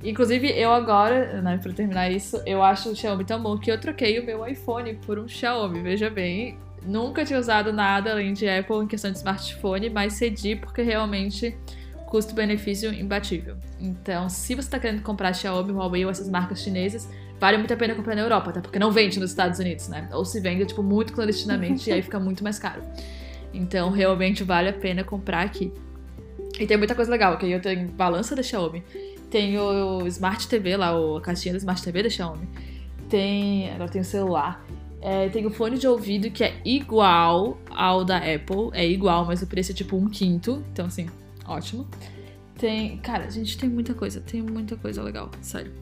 Inclusive, eu agora, né, pra terminar isso, eu acho o Xiaomi tão bom que eu troquei o meu iPhone por um Xiaomi, veja bem. Nunca tinha usado nada além de Apple em questão de smartphone, mas cedi porque realmente custo-benefício imbatível. Então, se você está querendo comprar Xiaomi, Huawei ou essas marcas chinesas, vale muito a pena comprar na Europa, até porque não vende nos Estados Unidos, né? Ou se vende, tipo, muito clandestinamente e aí fica muito mais caro. Então, realmente vale a pena comprar aqui. E tem muita coisa legal, que aí eu tenho balança da Xiaomi, tem o Smart TV lá, a caixinha da Smart TV da Xiaomi. Tem. Agora tem o celular. É, tem o fone de ouvido que é igual ao da Apple. É igual, mas o preço é tipo um quinto. Então, assim, ótimo. Tem. Cara, gente tem muita coisa. Tem muita coisa legal. Sério.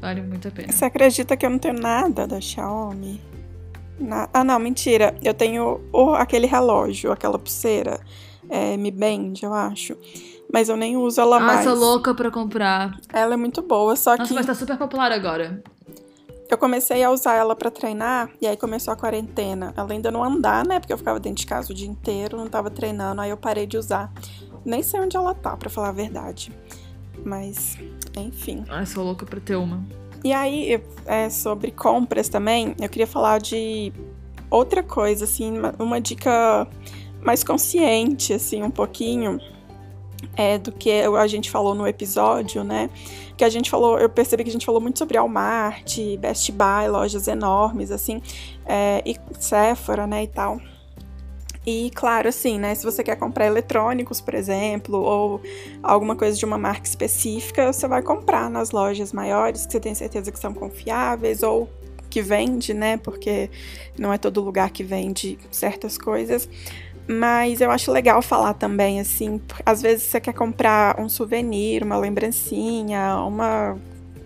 Vale muito a pena. Você acredita que eu não tenho nada da Xiaomi? Na... Ah, não, mentira. Eu tenho o, aquele relógio, aquela pulseira. É, Mi Band, eu acho. Mas eu nem uso ela ah, mais. Ah, sou louca pra comprar. Ela é muito boa, só Nossa, que. mas tá super popular agora. Eu comecei a usar ela para treinar e aí começou a quarentena. Ela ainda não andar, né? Porque eu ficava dentro de casa o dia inteiro, não tava treinando, aí eu parei de usar. Nem sei onde ela tá, para falar a verdade. Mas, enfim. Ai, sou louca pra ter uma. E aí, é, sobre compras também, eu queria falar de outra coisa, assim, uma, uma dica mais consciente, assim, um pouquinho, é, do que a gente falou no episódio, né? Que a gente falou, eu percebi que a gente falou muito sobre Walmart, Best Buy, lojas enormes, assim, é, e Sephora, né, e tal. E claro, assim, né? Se você quer comprar eletrônicos, por exemplo, ou alguma coisa de uma marca específica, você vai comprar nas lojas maiores, que você tem certeza que são confiáveis, ou que vende, né? Porque não é todo lugar que vende certas coisas. Mas eu acho legal falar também, assim, às vezes você quer comprar um souvenir, uma lembrancinha, uma.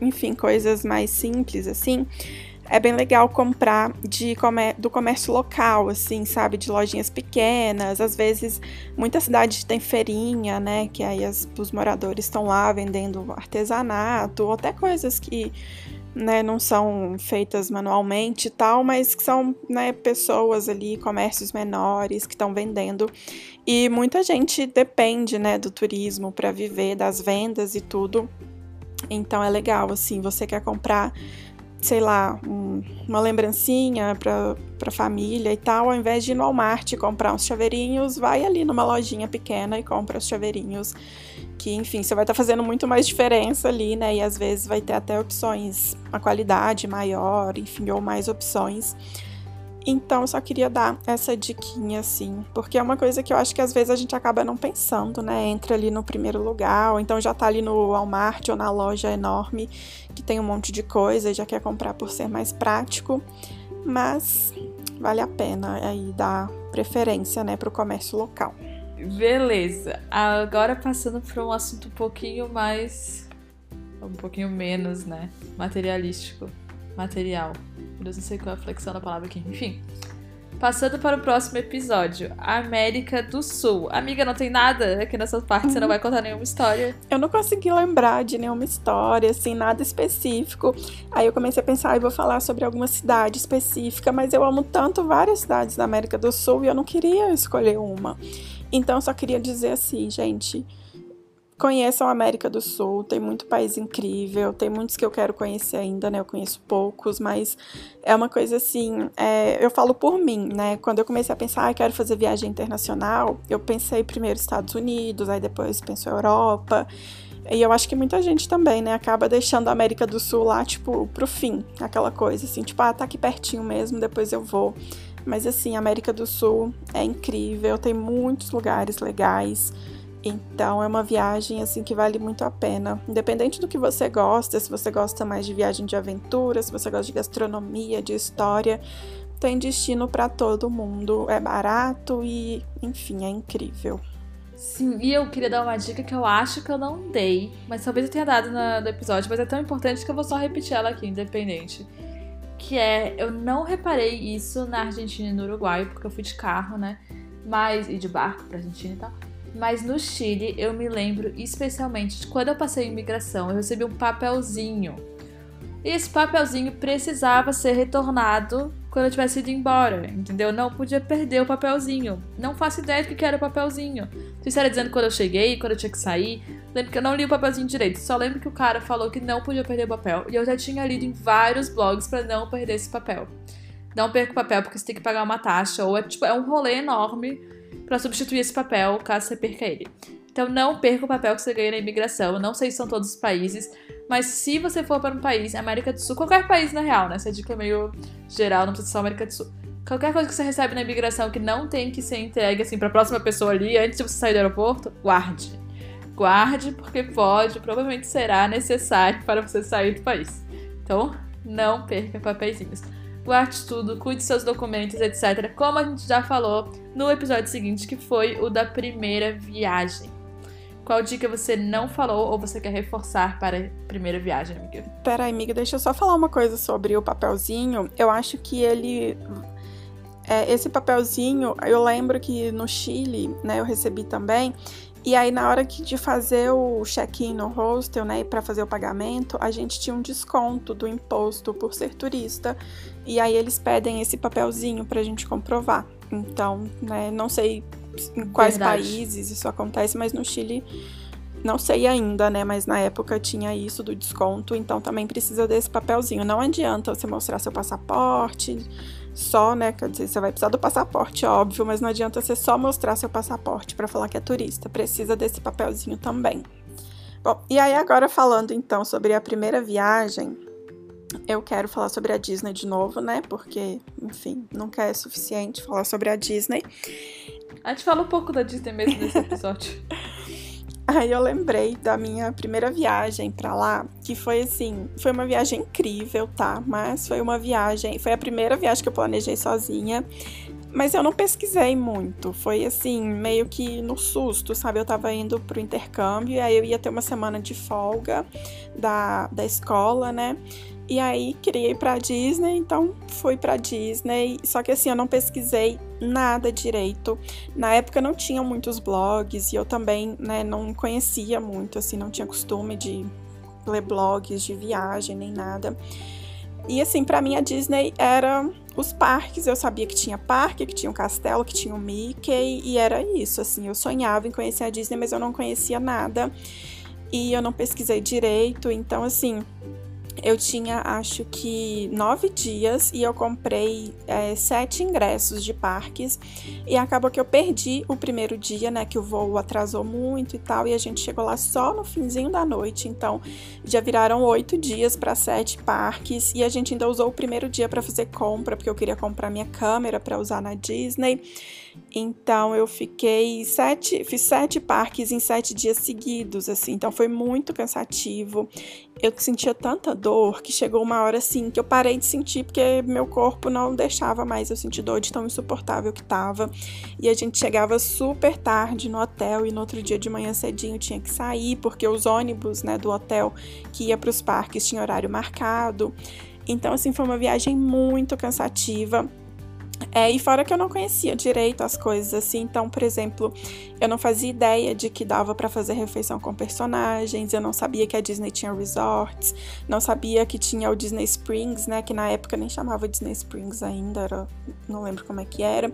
Enfim, coisas mais simples, assim. É bem legal comprar de comer, do comércio local, assim, sabe? De lojinhas pequenas. Às vezes, muita cidade tem feirinha, né? Que aí as, os moradores estão lá vendendo artesanato, ou até coisas que né, não são feitas manualmente e tal, mas que são né, pessoas ali, comércios menores que estão vendendo. E muita gente depende né, do turismo para viver, das vendas e tudo. Então é legal, assim, você quer comprar, sei lá, um, uma lembrancinha para a família e tal, ao invés de ir no Walmart comprar uns chaveirinhos, vai ali numa lojinha pequena e compra os chaveirinhos que, enfim, você vai estar tá fazendo muito mais diferença ali, né? E às vezes vai ter até opções, a qualidade maior, enfim, ou mais opções. Então, só queria dar essa diquinha, assim, porque é uma coisa que eu acho que às vezes a gente acaba não pensando, né? Entra ali no primeiro lugar, ou então já tá ali no Walmart ou na loja enorme, que tem um monte de coisa e já quer comprar por ser mais prático. Mas vale a pena aí dar preferência, né, para o comércio local. Beleza. Agora passando para um assunto um pouquinho mais. um pouquinho menos, né? Materialístico. Material. Eu não sei qual é a flexão da palavra aqui. Enfim. Passando para o próximo episódio, América do Sul. Amiga, não tem nada aqui nessa parte, você não vai contar nenhuma história. Eu não consegui lembrar de nenhuma história, assim, nada específico. Aí eu comecei a pensar, eu vou falar sobre alguma cidade específica, mas eu amo tanto várias cidades da América do Sul e eu não queria escolher uma. Então, eu só queria dizer assim, gente. Conheçam a América do Sul, tem muito país incrível, tem muitos que eu quero conhecer ainda, né? Eu conheço poucos, mas é uma coisa assim. É, eu falo por mim, né? Quando eu comecei a pensar, ah, quero fazer viagem internacional, eu pensei primeiro Estados Unidos, aí depois pensou Europa. E eu acho que muita gente também, né, acaba deixando a América do Sul lá, tipo, pro fim, aquela coisa assim, tipo, ah, tá aqui pertinho mesmo, depois eu vou. Mas assim, América do Sul é incrível, tem muitos lugares legais. Então é uma viagem assim que vale muito a pena. Independente do que você gosta, se você gosta mais de viagem de aventura, se você gosta de gastronomia, de história, tem destino para todo mundo. É barato e, enfim, é incrível. Sim, e eu queria dar uma dica que eu acho que eu não dei, mas talvez eu tenha dado no episódio, mas é tão importante que eu vou só repetir ela aqui, independente que é eu não reparei isso na Argentina e no Uruguai, porque eu fui de carro, né? Mas e de barco pra Argentina e tal. Mas no Chile eu me lembro especialmente de quando eu passei em imigração, eu recebi um papelzinho. E esse papelzinho precisava ser retornado quando eu tivesse ido embora, entendeu? Não podia perder o papelzinho. Não faço ideia do que era o papelzinho. Isso era dizendo quando eu cheguei, quando eu tinha que sair. Lembro que eu não li o papelzinho direito. Só lembro que o cara falou que não podia perder o papel. E eu já tinha lido em vários blogs para não perder esse papel. Não perca o papel porque você tem que pagar uma taxa. Ou é, tipo, é um rolê enorme para substituir esse papel caso você perca ele. Então não perca o papel que você ganha na imigração. Eu não sei se são todos os países, mas se você for para um país, América do Sul, qualquer país na real, né? Essa dica é meio geral, não precisa ser só América do Sul. Qualquer coisa que você recebe na imigração que não tem que ser entregue assim para a próxima pessoa ali antes de você sair do aeroporto, guarde. Guarde porque pode, provavelmente será necessário para você sair do país. Então, não perca papeizinhos. Guarde tudo, cuide seus documentos, etc. Como a gente já falou no episódio seguinte, que foi o da primeira viagem Qual dica você não falou ou você quer reforçar para a primeira viagem, amiga? Peraí, amiga, deixa eu só falar uma coisa sobre o papelzinho. Eu acho que ele. É, esse papelzinho, eu lembro que no Chile, né, eu recebi também. E aí, na hora de fazer o check-in no hostel, né, para fazer o pagamento, a gente tinha um desconto do imposto por ser turista. E aí, eles pedem esse papelzinho para a gente comprovar. Então, né, não sei em quais Verdade. países isso acontece, mas no Chile não sei ainda, né? Mas na época tinha isso do desconto, então também precisa desse papelzinho. Não adianta você mostrar seu passaporte só, né? Quer dizer, você vai precisar do passaporte, óbvio, mas não adianta você só mostrar seu passaporte para falar que é turista. Precisa desse papelzinho também. Bom, e aí agora falando então sobre a primeira viagem, eu quero falar sobre a Disney de novo, né? Porque, enfim, nunca é suficiente falar sobre a Disney. A gente fala um pouco da Disney mesmo nesse episódio. Aí eu lembrei da minha primeira viagem para lá, que foi assim, foi uma viagem incrível, tá? Mas foi uma viagem, foi a primeira viagem que eu planejei sozinha. Mas eu não pesquisei muito, foi assim, meio que no susto, sabe? Eu tava indo pro intercâmbio e aí eu ia ter uma semana de folga da, da escola, né? E aí ir pra Disney, então fui pra Disney. Só que assim, eu não pesquisei nada direito. Na época não tinha muitos blogs e eu também, né, não conhecia muito, assim, não tinha costume de ler blogs de viagem nem nada. E assim, para mim a Disney era os parques, eu sabia que tinha parque, que tinha um castelo, que tinha um Mickey e era isso, assim, eu sonhava em conhecer a Disney, mas eu não conhecia nada. E eu não pesquisei direito, então assim, eu tinha acho que nove dias e eu comprei é, sete ingressos de parques e acabou que eu perdi o primeiro dia, né? Que o voo atrasou muito e tal, e a gente chegou lá só no finzinho da noite, então já viraram oito dias para sete parques e a gente ainda usou o primeiro dia para fazer compra, porque eu queria comprar minha câmera para usar na Disney. Então eu fiquei sete, fiz sete parques em sete dias seguidos, assim. Então foi muito cansativo. Eu sentia tanta dor que chegou uma hora assim que eu parei de sentir porque meu corpo não deixava mais eu sentir dor de tão insuportável que tava. E a gente chegava super tarde no hotel e no outro dia de manhã cedinho tinha que sair porque os ônibus, né, do hotel que ia para os parques tinha horário marcado. Então, assim, foi uma viagem muito cansativa. É, e fora que eu não conhecia direito as coisas assim, então, por exemplo, eu não fazia ideia de que dava para fazer refeição com personagens, eu não sabia que a Disney tinha resorts, não sabia que tinha o Disney Springs, né, que na época nem chamava Disney Springs ainda, era, não lembro como é que era,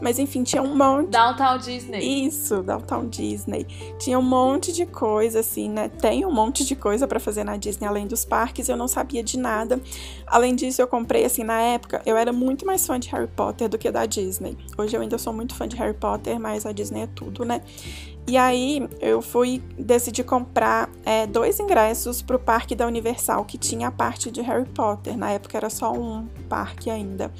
mas enfim, tinha um monte Downtown Disney. Isso, Downtown Disney. Tinha um monte de coisa assim, né? Tem um monte de coisa para fazer na Disney além dos parques, eu não sabia de nada. Além disso, eu comprei assim na época, eu era muito mais fã de Harry Potter Potter do que da Disney. Hoje eu ainda sou muito fã de Harry Potter, mas a Disney é tudo, né? E aí eu fui decidi comprar é, dois ingressos para o parque da Universal que tinha a parte de Harry Potter. Na época era só um parque ainda.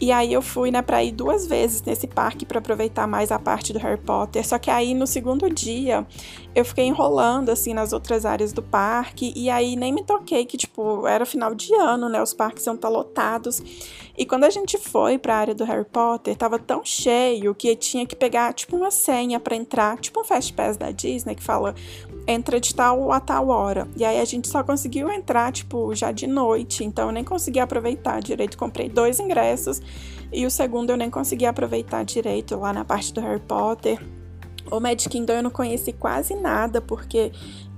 E aí eu fui, né, para ir duas vezes nesse parque para aproveitar mais a parte do Harry Potter. Só que aí no segundo dia eu fiquei enrolando assim nas outras áreas do parque e aí nem me toquei que tipo era final de ano, né? Os parques estar tá lotados. E quando a gente foi para a área do Harry Potter, tava tão cheio que tinha que pegar tipo uma senha para entrar, tipo um Fast Pass da Disney que fala entra de tal a tal hora. E aí a gente só conseguiu entrar, tipo, já de noite, então eu nem consegui aproveitar direito. Comprei dois ingressos e o segundo eu nem consegui aproveitar direito lá na parte do Harry Potter. O Magic Kingdom eu não conheci quase nada, porque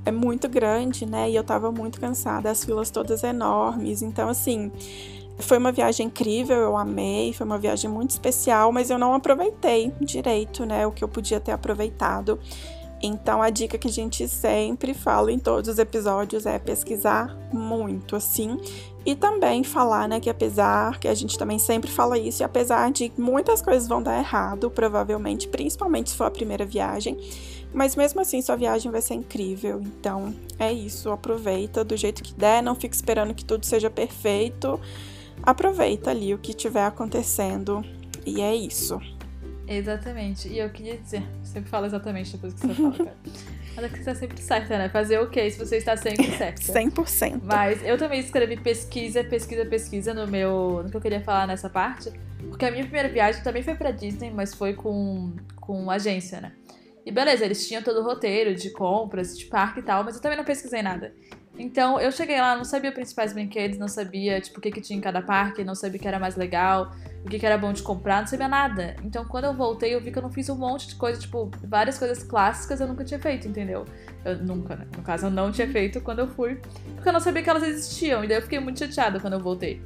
é muito grande, né? E eu tava muito cansada, as filas todas enormes. Então, assim, foi uma viagem incrível, eu amei, foi uma viagem muito especial, mas eu não aproveitei direito, né? O que eu podia ter aproveitado. Então a dica que a gente sempre fala em todos os episódios é pesquisar muito, assim, e também falar, né, que apesar que a gente também sempre fala isso, e apesar de muitas coisas vão dar errado, provavelmente, principalmente se for a primeira viagem, mas mesmo assim sua viagem vai ser incrível. Então é isso, aproveita do jeito que der, não fique esperando que tudo seja perfeito. Aproveita ali o que estiver acontecendo e é isso. Exatamente. E eu queria dizer, sempre falo exatamente depois que você fala, cara. Mas é que você está sempre certa, né? Fazer o okay, se você está sempre certa. 100%. Mas eu também escrevi pesquisa, pesquisa, pesquisa no meu. no que eu queria falar nessa parte. Porque a minha primeira viagem também foi pra Disney, mas foi com, com agência, né? E beleza, eles tinham todo o roteiro de compras, de parque e tal, mas eu também não pesquisei nada. Então eu cheguei lá, não sabia principais brinquedos, não sabia tipo, o que, que tinha em cada parque, não sabia o que era mais legal, o que, que era bom de comprar, não sabia nada. Então quando eu voltei, eu vi que eu não fiz um monte de coisa, tipo, várias coisas clássicas eu nunca tinha feito, entendeu? Eu nunca, né? No caso, eu não tinha feito quando eu fui, porque eu não sabia que elas existiam, e daí eu fiquei muito chateada quando eu voltei.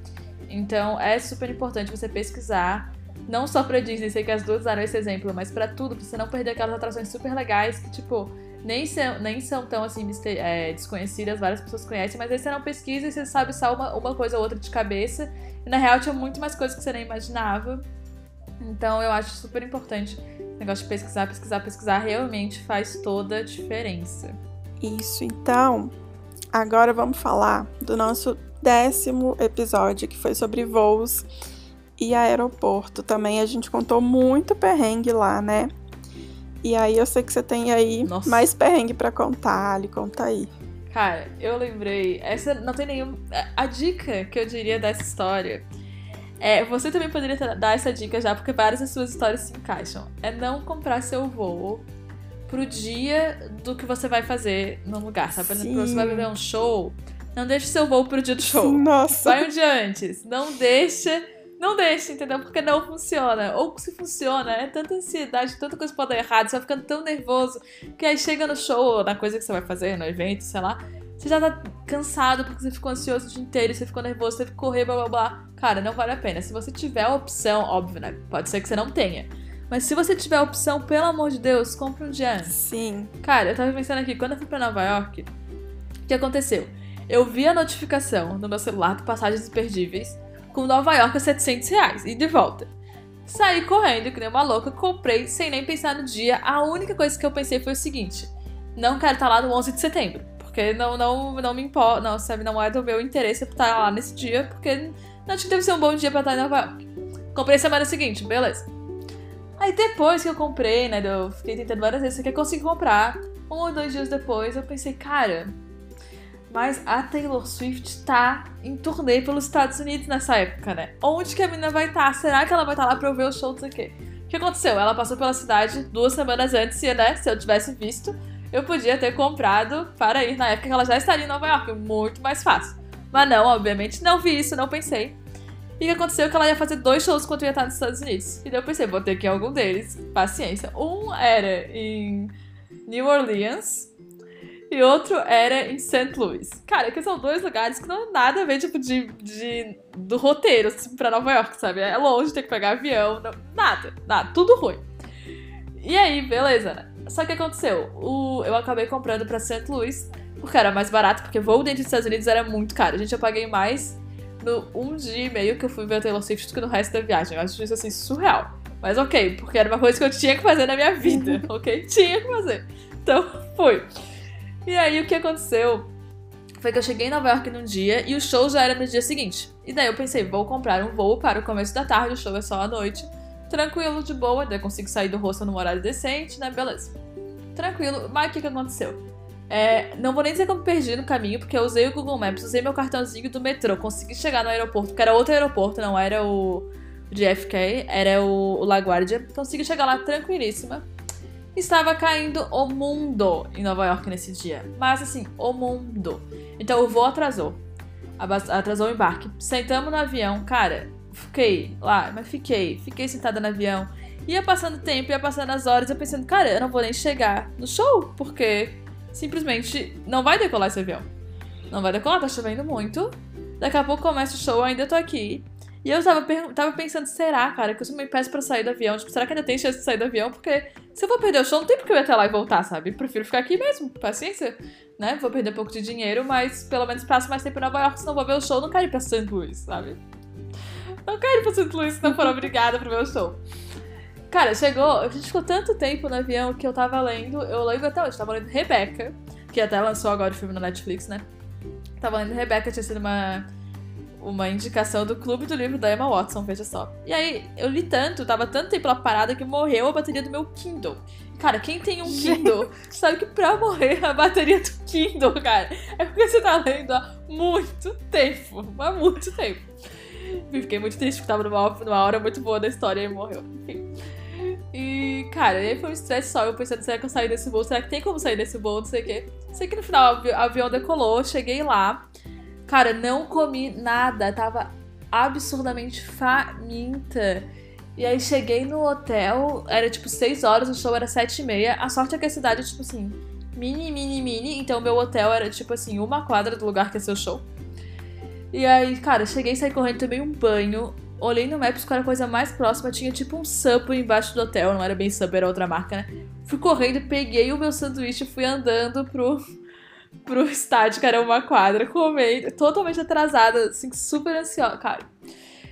Então é super importante você pesquisar não só pra Disney, sei que as duas usaram esse exemplo, mas para tudo, pra você não perder aquelas atrações super legais que, tipo, nem são, nem são tão assim é, desconhecidas, várias pessoas conhecem, mas aí você não pesquisa e você sabe só uma, uma coisa ou outra de cabeça. E na real tinha muito mais coisas que você nem imaginava. Então eu acho super importante o negócio de pesquisar, pesquisar, pesquisar realmente faz toda a diferença. Isso, então, agora vamos falar do nosso décimo episódio, que foi sobre voos e aeroporto. Também a gente contou muito perrengue lá, né? E aí eu sei que você tem aí Nossa. mais perrengue para contar, Ali, conta aí. Cara, eu lembrei, essa não tem nenhum. A dica que eu diria dessa história é. Você também poderia dar essa dica já, porque várias das suas histórias se encaixam. É não comprar seu voo pro dia do que você vai fazer no lugar, sabe? Por exemplo, você vai ver um show, não deixe seu voo pro dia do show. Nossa. Vai um dia antes. Não deixa não deixe, entendeu? Porque não funciona. Ou se funciona, é tanta ansiedade, tanta coisa pode dar errado, você vai ficando tão nervoso que aí chega no show, na coisa que você vai fazer, no evento, sei lá, você já tá cansado porque você ficou ansioso o dia inteiro, você ficou nervoso, você teve que correr, blá blá blá. Cara, não vale a pena. Se você tiver a opção, óbvio, né? Pode ser que você não tenha. Mas se você tiver a opção, pelo amor de Deus, compre um dia antes. Sim. Cara, eu tava pensando aqui, quando eu fui pra Nova York, o que aconteceu? Eu vi a notificação no meu celular do Passagens Imperdíveis com Nova York a 700 reais e de volta. Saí correndo, que nem uma louca, comprei sem nem pensar no dia. A única coisa que eu pensei foi o seguinte: não quero estar lá no 11 de setembro, porque não, não, não me importa, não, sabe, não é do meu interesse estar lá nesse dia, porque não acho que ser um bom dia pra estar em Nova York. Comprei semana seguinte, beleza. Aí depois que eu comprei, né, eu fiquei tentando várias vezes, que eu consegui comprar. Um ou dois dias depois, eu pensei, cara, mas a Taylor Swift tá em turnê pelos Estados Unidos nessa época, né? Onde que a menina vai estar? Tá? Será que ela vai estar tá lá pra eu ver o show disso aqui? O que aconteceu? Ela passou pela cidade duas semanas antes e, né, se eu tivesse visto, eu podia ter comprado para ir na época que ela já estaria em Nova York. Muito mais fácil. Mas não, obviamente, não vi isso, não pensei. E o que aconteceu é que ela ia fazer dois shows enquanto ia estar nos Estados Unidos. E daí eu pensei, vou ter que ir algum deles. Paciência. Um era em New Orleans, e outro era em St. Louis. Cara, que são dois lugares que não tem nada a ver, tipo, de, de, do roteiro, assim, pra Nova York, sabe? É longe, tem que pegar avião, não, nada, nada, tudo ruim. E aí, beleza? Só que aconteceu, o, eu acabei comprando pra St. Louis, porque era mais barato, porque voo dentro dos Estados Unidos era muito caro. Gente, eu paguei mais no um dia e meio que eu fui ver a Taylor Swift do que no resto da viagem. Eu acho isso, assim, surreal. Mas ok, porque era uma coisa que eu tinha que fazer na minha vida, ok? Tinha que fazer. Então, fui. E aí o que aconteceu foi que eu cheguei em Nova York num dia e o show já era no dia seguinte. E daí eu pensei, vou comprar um voo para o começo da tarde, o show é só à noite. Tranquilo, de boa, daí eu consigo sair do rosto num horário decente, né? Beleza. Tranquilo, mas o que, que aconteceu? É, não vou nem dizer como perdi no caminho, porque eu usei o Google Maps, usei meu cartãozinho do metrô, consegui chegar no aeroporto, que era outro aeroporto, não era o JFK, era o, o LaGuardia. Consegui chegar lá tranquilíssima estava caindo o mundo em Nova York nesse dia. Mas assim, o mundo. Então o voo atrasou. Atrasou o embarque. Sentamos no avião, cara. Fiquei lá, mas fiquei. Fiquei sentada no avião. Ia passando tempo, ia passando as horas, eu pensando, cara, eu não vou nem chegar no show, porque simplesmente não vai decolar esse avião. Não vai decolar, tá chovendo muito. Daqui a pouco começa o show, ainda tô aqui. E eu tava, tava pensando, será, cara, que eu sou meio péssimo pra sair do avião? Tipo, será que ainda tem chance de sair do avião? Porque se eu vou perder o show, não tem porque eu ir até lá e voltar, sabe? Prefiro ficar aqui mesmo, paciência, né? Vou perder um pouco de dinheiro, mas pelo menos passo mais tempo em Nova York, senão vou ver o show, não quero ir pra St. Louis, sabe? Não quero ir pra St. Louis se não for obrigada pra ver o show. Cara, chegou, a gente ficou tanto tempo no avião que eu tava lendo, eu lembro até hoje, tava lendo Rebecca, que até lançou agora o filme na Netflix, né? Tava lendo Rebecca, tinha sido uma uma indicação do clube do livro da Emma Watson, veja só. E aí, eu li tanto, tava tanto tempo lá parada que morreu a bateria do meu Kindle. Cara, quem tem um Kindle sabe que pra morrer a bateria do Kindle, cara, é porque você tá lendo há muito tempo. Há muito tempo. E fiquei muito triste porque tava numa, numa hora muito boa da história e morreu. Enfim. E, cara, aí foi um estresse só. Eu pensando, será que eu saí desse voo? Será que tem como sair desse voo? Não sei o quê. Sei que no final o avião decolou, cheguei lá. Cara, não comi nada. Tava absurdamente faminta. E aí cheguei no hotel, era tipo 6 horas, o show era 7 e meia. A sorte é que a cidade é tipo assim, mini, mini, mini. Então meu hotel era tipo assim, uma quadra do lugar que ia ser o show. E aí, cara, cheguei, saí correndo, tomei um banho. Olhei no Maps, qual era a coisa mais próxima. Tinha tipo um Subway embaixo do hotel. Não era bem Subway, era outra marca, né? Fui correndo, peguei o meu sanduíche e fui andando pro, pro estádio, que era uma quadra, comendo. Totalmente atrasada, assim, super ansiosa, cara.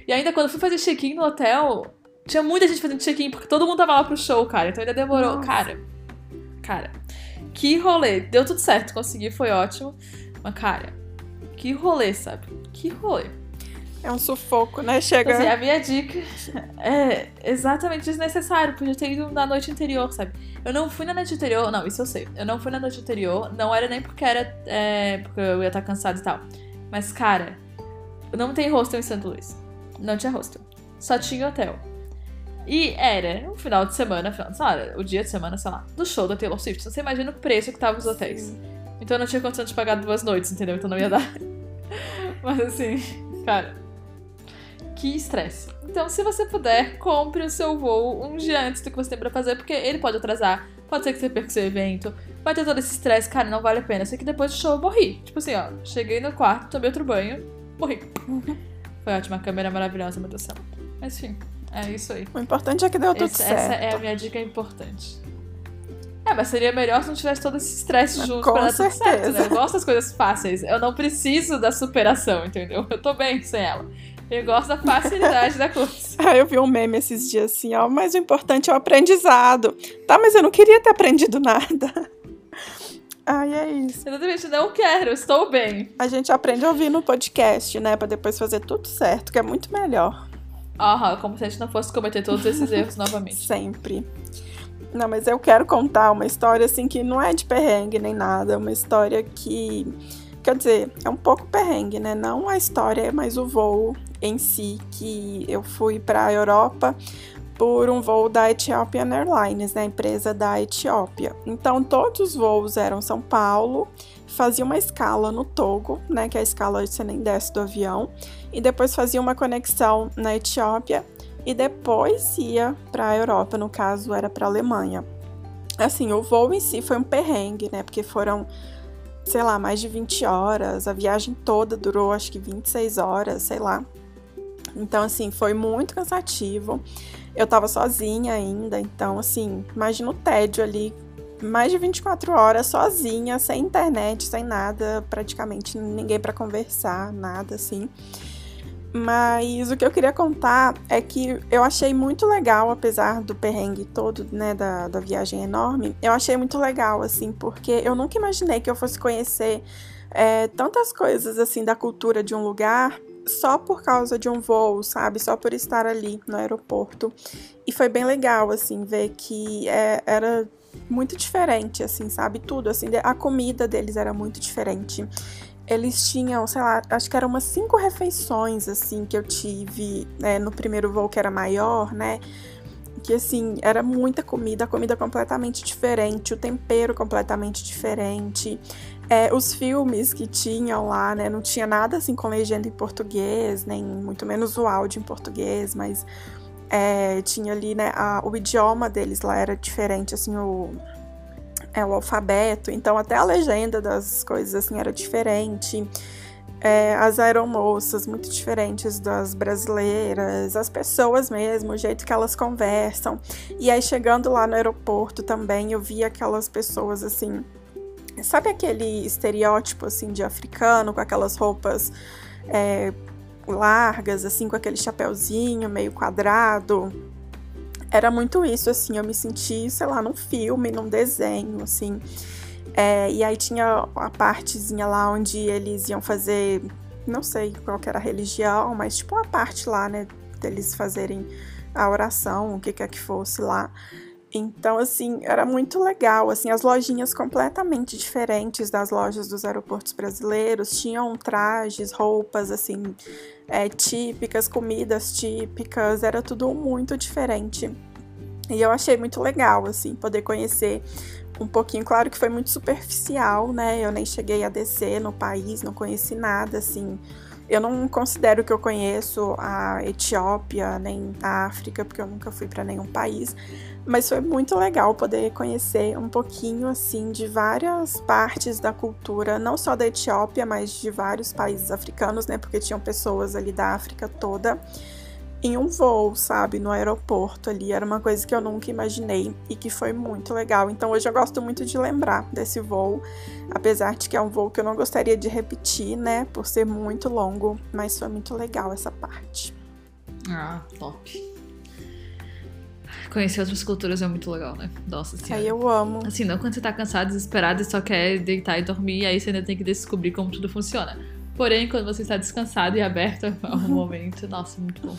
E ainda quando fui fazer check-in no hotel, tinha muita gente fazendo check-in, porque todo mundo tava lá pro show, cara. Então ainda demorou. Nossa. Cara, cara, que rolê. Deu tudo certo, consegui, foi ótimo. Mas, cara, que rolê, sabe? Que rolê. É um sufoco, né? Chega. Assim, a minha dica é exatamente desnecessário, porque eu ter ido na noite anterior, sabe? Eu não fui na noite anterior, não, isso eu sei. Eu não fui na noite anterior, não era nem porque era. É, porque eu ia estar cansado e tal. Mas, cara, não tem hostel em Santo Luís. Não tinha hostel. Só tinha hotel. E era um final de semana, final de semana, o dia de semana, sei lá, do show da Taylor Swift. Você imagina o preço que tava os hotéis. Sim. Então eu não tinha condição de pagar duas noites, entendeu? Então não ia dar. Mas assim, cara, que estresse. Então, se você puder, compre o seu voo um dia antes do que você tem pra fazer, porque ele pode atrasar, pode ser que você perca o seu evento, vai ter todo esse estresse, cara, não vale a pena. Sei que depois do show eu morri. Tipo assim, ó, cheguei no quarto, tomei outro banho, morri. Foi ótima, a câmera maravilhosa, meu Deus do céu. Mas enfim, é isso aí. O importante é que deu tudo essa, certo. Essa é a minha dica importante. É, mas seria melhor se não tivesse todo esse estresse junto Com pra dar certeza. tudo certo, né? Eu gosto das coisas fáceis. Eu não preciso da superação, entendeu? Eu tô bem sem ela. Eu gosto da facilidade da coisa. Ah, eu vi um meme esses dias assim, ó, mas o importante é o aprendizado. Tá, mas eu não queria ter aprendido nada. Ai, é isso. Exatamente, não quero, estou bem. A gente aprende a ouvir no podcast, né? Pra depois fazer tudo certo, que é muito melhor. Aham, como se a gente não fosse cometer todos esses erros novamente. Sempre. Não, mas eu quero contar uma história assim que não é de perrengue nem nada, é uma história que quer dizer, é um pouco perrengue, né? Não a história, mas o voo em si que eu fui para a Europa por um voo da Ethiopian Airlines, né, empresa da Etiópia. Então todos os voos eram São Paulo, fazia uma escala no Togo, né, que é a escala onde você nem desce do avião, e depois fazia uma conexão na Etiópia e depois ia para a Europa, no caso era para a Alemanha. Assim, o voo em si foi um perrengue, né, porque foram sei lá, mais de 20 horas, a viagem toda durou acho que 26 horas, sei lá. Então, assim, foi muito cansativo. Eu tava sozinha ainda, então, assim, imagina o tédio ali, mais de 24 horas sozinha, sem internet, sem nada, praticamente ninguém para conversar, nada assim. Mas o que eu queria contar é que eu achei muito legal, apesar do perrengue todo, né, da, da viagem enorme, eu achei muito legal, assim, porque eu nunca imaginei que eu fosse conhecer é, tantas coisas, assim, da cultura de um lugar só por causa de um voo, sabe? Só por estar ali no aeroporto. E foi bem legal, assim, ver que é, era muito diferente, assim, sabe? Tudo, assim, a comida deles era muito diferente. Eles tinham, sei lá, acho que eram umas cinco refeições, assim, que eu tive né, no primeiro voo, que era maior, né? Que, assim, era muita comida, comida completamente diferente, o tempero completamente diferente. É, os filmes que tinham lá, né? Não tinha nada assim com legenda em português, nem muito menos o áudio em português, mas é, tinha ali, né? A, o idioma deles lá era diferente, assim, o, é, o alfabeto, então até a legenda das coisas assim era diferente. É, as aeromoças muito diferentes das brasileiras, as pessoas mesmo, o jeito que elas conversam. E aí chegando lá no aeroporto também, eu vi aquelas pessoas assim Sabe aquele estereótipo assim de africano com aquelas roupas é, largas, assim, com aquele chapéuzinho meio quadrado? Era muito isso, assim, eu me senti, sei lá, num filme, num desenho, assim. É, e aí tinha a partezinha lá onde eles iam fazer, não sei qual era a religião, mas tipo uma parte lá, né, deles fazerem a oração, o que quer que fosse lá. Então, assim, era muito legal, assim, as lojinhas completamente diferentes das lojas dos aeroportos brasileiros, tinham trajes, roupas, assim, é, típicas, comidas típicas, era tudo muito diferente. E eu achei muito legal, assim, poder conhecer um pouquinho. Claro que foi muito superficial, né? Eu nem cheguei a descer no país, não conheci nada, assim. Eu não considero que eu conheço a Etiópia nem a África, porque eu nunca fui para nenhum país, mas foi muito legal poder conhecer um pouquinho assim de várias partes da cultura, não só da Etiópia, mas de vários países africanos, né? Porque tinham pessoas ali da África toda em um voo, sabe, no aeroporto ali. Era uma coisa que eu nunca imaginei e que foi muito legal. Então hoje eu gosto muito de lembrar desse voo, apesar de que é um voo que eu não gostaria de repetir, né, por ser muito longo, mas foi muito legal essa parte. Ah, top. Conhecer outras culturas é muito legal, né? Nossa senhora. Aí eu amo. Assim, não quando você tá cansado, desesperado e só quer deitar e dormir, aí você ainda tem que descobrir como tudo funciona. Porém, quando você está descansado e aberto ao momento, nossa, muito bom.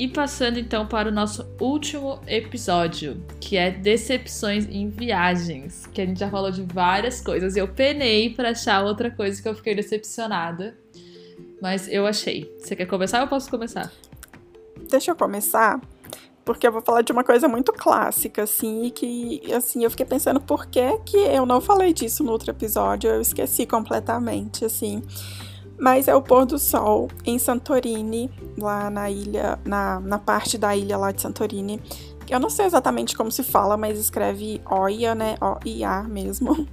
E passando então para o nosso último episódio, que é decepções em viagens, que a gente já falou de várias coisas. Eu penei para achar outra coisa que eu fiquei decepcionada, mas eu achei. Você quer começar ou eu posso começar? Deixa eu começar, porque eu vou falar de uma coisa muito clássica, assim, e que, assim, eu fiquei pensando por que que eu não falei disso no outro episódio, eu esqueci completamente, assim mas é o pôr do sol em Santorini, lá na ilha, na, na parte da ilha lá de Santorini. Eu não sei exatamente como se fala, mas escreve Oia, né? O-I-A mesmo.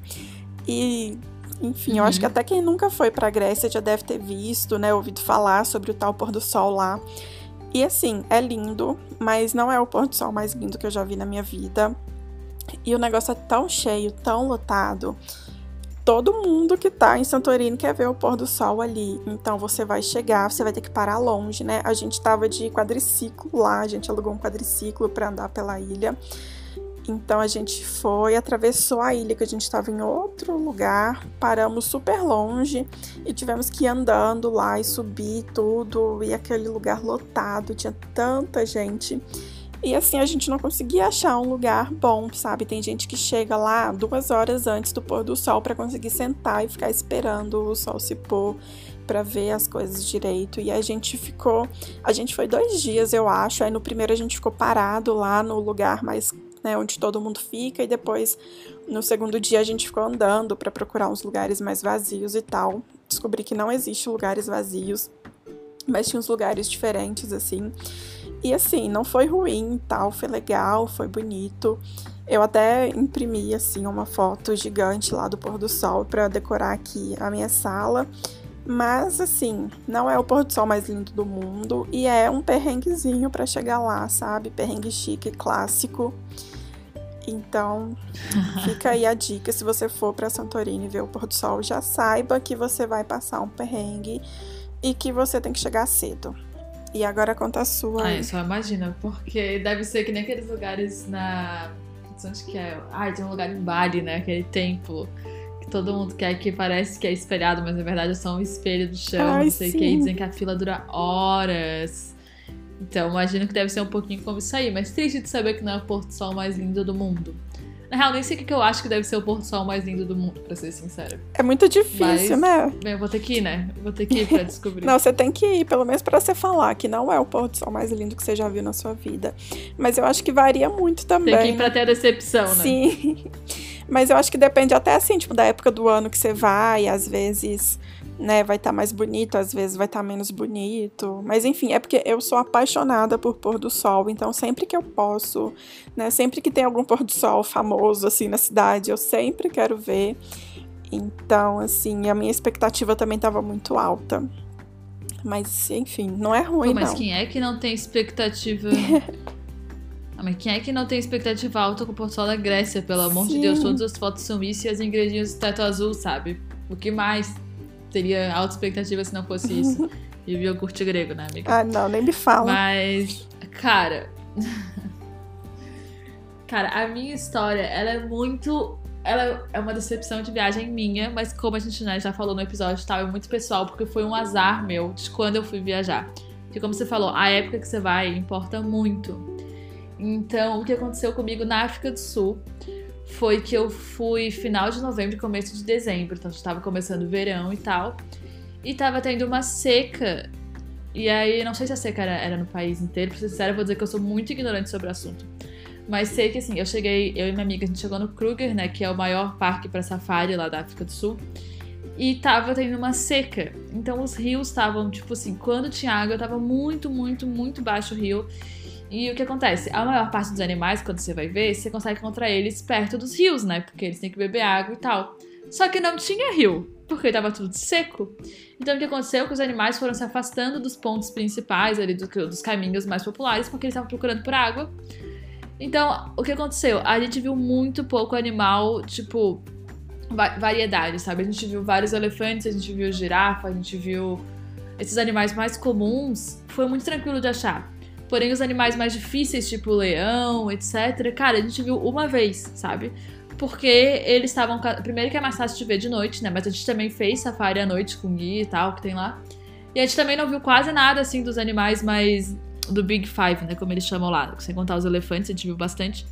E, enfim, uhum. eu acho que uhum. até quem nunca foi pra Grécia já deve ter visto, né? Ouvido falar sobre o tal pôr do sol lá. E assim, é lindo, mas não é o pôr do sol mais lindo que eu já vi na minha vida. E o negócio é tão cheio, tão lotado todo mundo que tá em Santorini quer ver o pôr do sol ali. Então você vai chegar, você vai ter que parar longe, né? A gente tava de quadriciclo lá, a gente alugou um quadriciclo para andar pela ilha. Então a gente foi, atravessou a ilha, que a gente estava em outro lugar, paramos super longe e tivemos que ir andando lá e subir tudo, e aquele lugar lotado, tinha tanta gente. E assim a gente não conseguia achar um lugar bom, sabe? Tem gente que chega lá duas horas antes do pôr do sol para conseguir sentar e ficar esperando o sol se pôr para ver as coisas direito. E a gente ficou, a gente foi dois dias, eu acho. Aí no primeiro a gente ficou parado lá no lugar mais, né, onde todo mundo fica, e depois no segundo dia a gente ficou andando para procurar uns lugares mais vazios e tal. Descobri que não existe lugares vazios, mas tinha uns lugares diferentes assim. E assim, não foi ruim tal, foi legal, foi bonito. Eu até imprimi assim uma foto gigante lá do pôr do sol para decorar aqui a minha sala. Mas assim, não é o pôr do sol mais lindo do mundo e é um perrenguezinho para chegar lá, sabe? Perrengue chique, clássico. Então, fica aí a dica, se você for para Santorini ver o pôr do sol, já saiba que você vai passar um perrengue e que você tem que chegar cedo. E agora conta a sua. Ai, só imagina, porque deve ser que nem aqueles lugares na. Onde que é? Ai, tem um lugar em Bali, né? Aquele templo. Que todo mundo quer que parece que é espelhado, mas na verdade é só um espelho do chão, Ai, não sei o que. E dizem que a fila dura horas. Então, imagino que deve ser um pouquinho como isso aí, mas triste de saber que não é o Porto Sol mais lindo do mundo. Na real, nem sei o que eu acho que deve ser o pôr do sol mais lindo do mundo, pra ser sincera. É muito difícil, Mas, né? Eu vou ter que ir, né? Eu vou ter que ir pra descobrir. não, você tem que ir, pelo menos pra você falar que não é o pôr do sol mais lindo que você já viu na sua vida. Mas eu acho que varia muito também. Tem que ir pra ter a decepção, né? Sim. Mas eu acho que depende até assim, tipo, da época do ano que você vai, às vezes né, vai estar tá mais bonito, às vezes vai estar tá menos bonito. Mas enfim, é porque eu sou apaixonada por pôr do sol, então sempre que eu posso, né, sempre que tem algum pôr do sol famoso assim na cidade, eu sempre quero ver. Então, assim, a minha expectativa também estava muito alta. Mas, enfim, não é ruim, Pô, mas não. quem é que não tem expectativa... Ah, mas quem é que não tem expectativa alta com o Porto Sol da Grécia? Pelo amor Sim. de Deus, todas as fotos são isso e as ingredientes do teto azul, sabe? O que mais? Teria alta expectativa se não fosse isso. E o iogurte grego, né, amiga? Ah, não, nem me fala. Mas, cara. cara, a minha história, ela é muito. Ela é uma decepção de viagem minha, mas como a gente né, já falou no episódio tal, é muito pessoal, porque foi um azar meu de quando eu fui viajar. Porque, como você falou, a época que você vai importa muito. Então, o que aconteceu comigo na África do Sul foi que eu fui final de novembro, começo de dezembro, então estava começando o verão e tal. E tava tendo uma seca E aí, não sei se a seca era, era no país inteiro, pra ser sincero, vou dizer que eu sou muito ignorante sobre o assunto. Mas sei que assim, eu cheguei, eu e minha amiga, a gente chegou no Kruger, né, que é o maior parque para safari lá da África do Sul. E tava tendo uma seca. Então os rios estavam, tipo assim, quando tinha água, tava muito, muito, muito baixo o rio. E o que acontece? A maior parte dos animais, quando você vai ver, você consegue encontrar eles perto dos rios, né? Porque eles têm que beber água e tal. Só que não tinha rio, porque estava tudo seco. Então o que aconteceu? Que os animais foram se afastando dos pontos principais ali, dos caminhos mais populares, porque eles estavam procurando por água. Então, o que aconteceu? A gente viu muito pouco animal, tipo, variedade, sabe? A gente viu vários elefantes, a gente viu girafa, a gente viu esses animais mais comuns. Foi muito tranquilo de achar. Porém, os animais mais difíceis, tipo leão, etc., cara, a gente viu uma vez, sabe? Porque eles estavam. Primeiro que é mais fácil de ver de noite, né? Mas a gente também fez safari à noite com guia e tal, que tem lá. E a gente também não viu quase nada, assim, dos animais mais. do Big Five, né? Como eles chamam lá. Sem contar os elefantes, a gente viu bastante.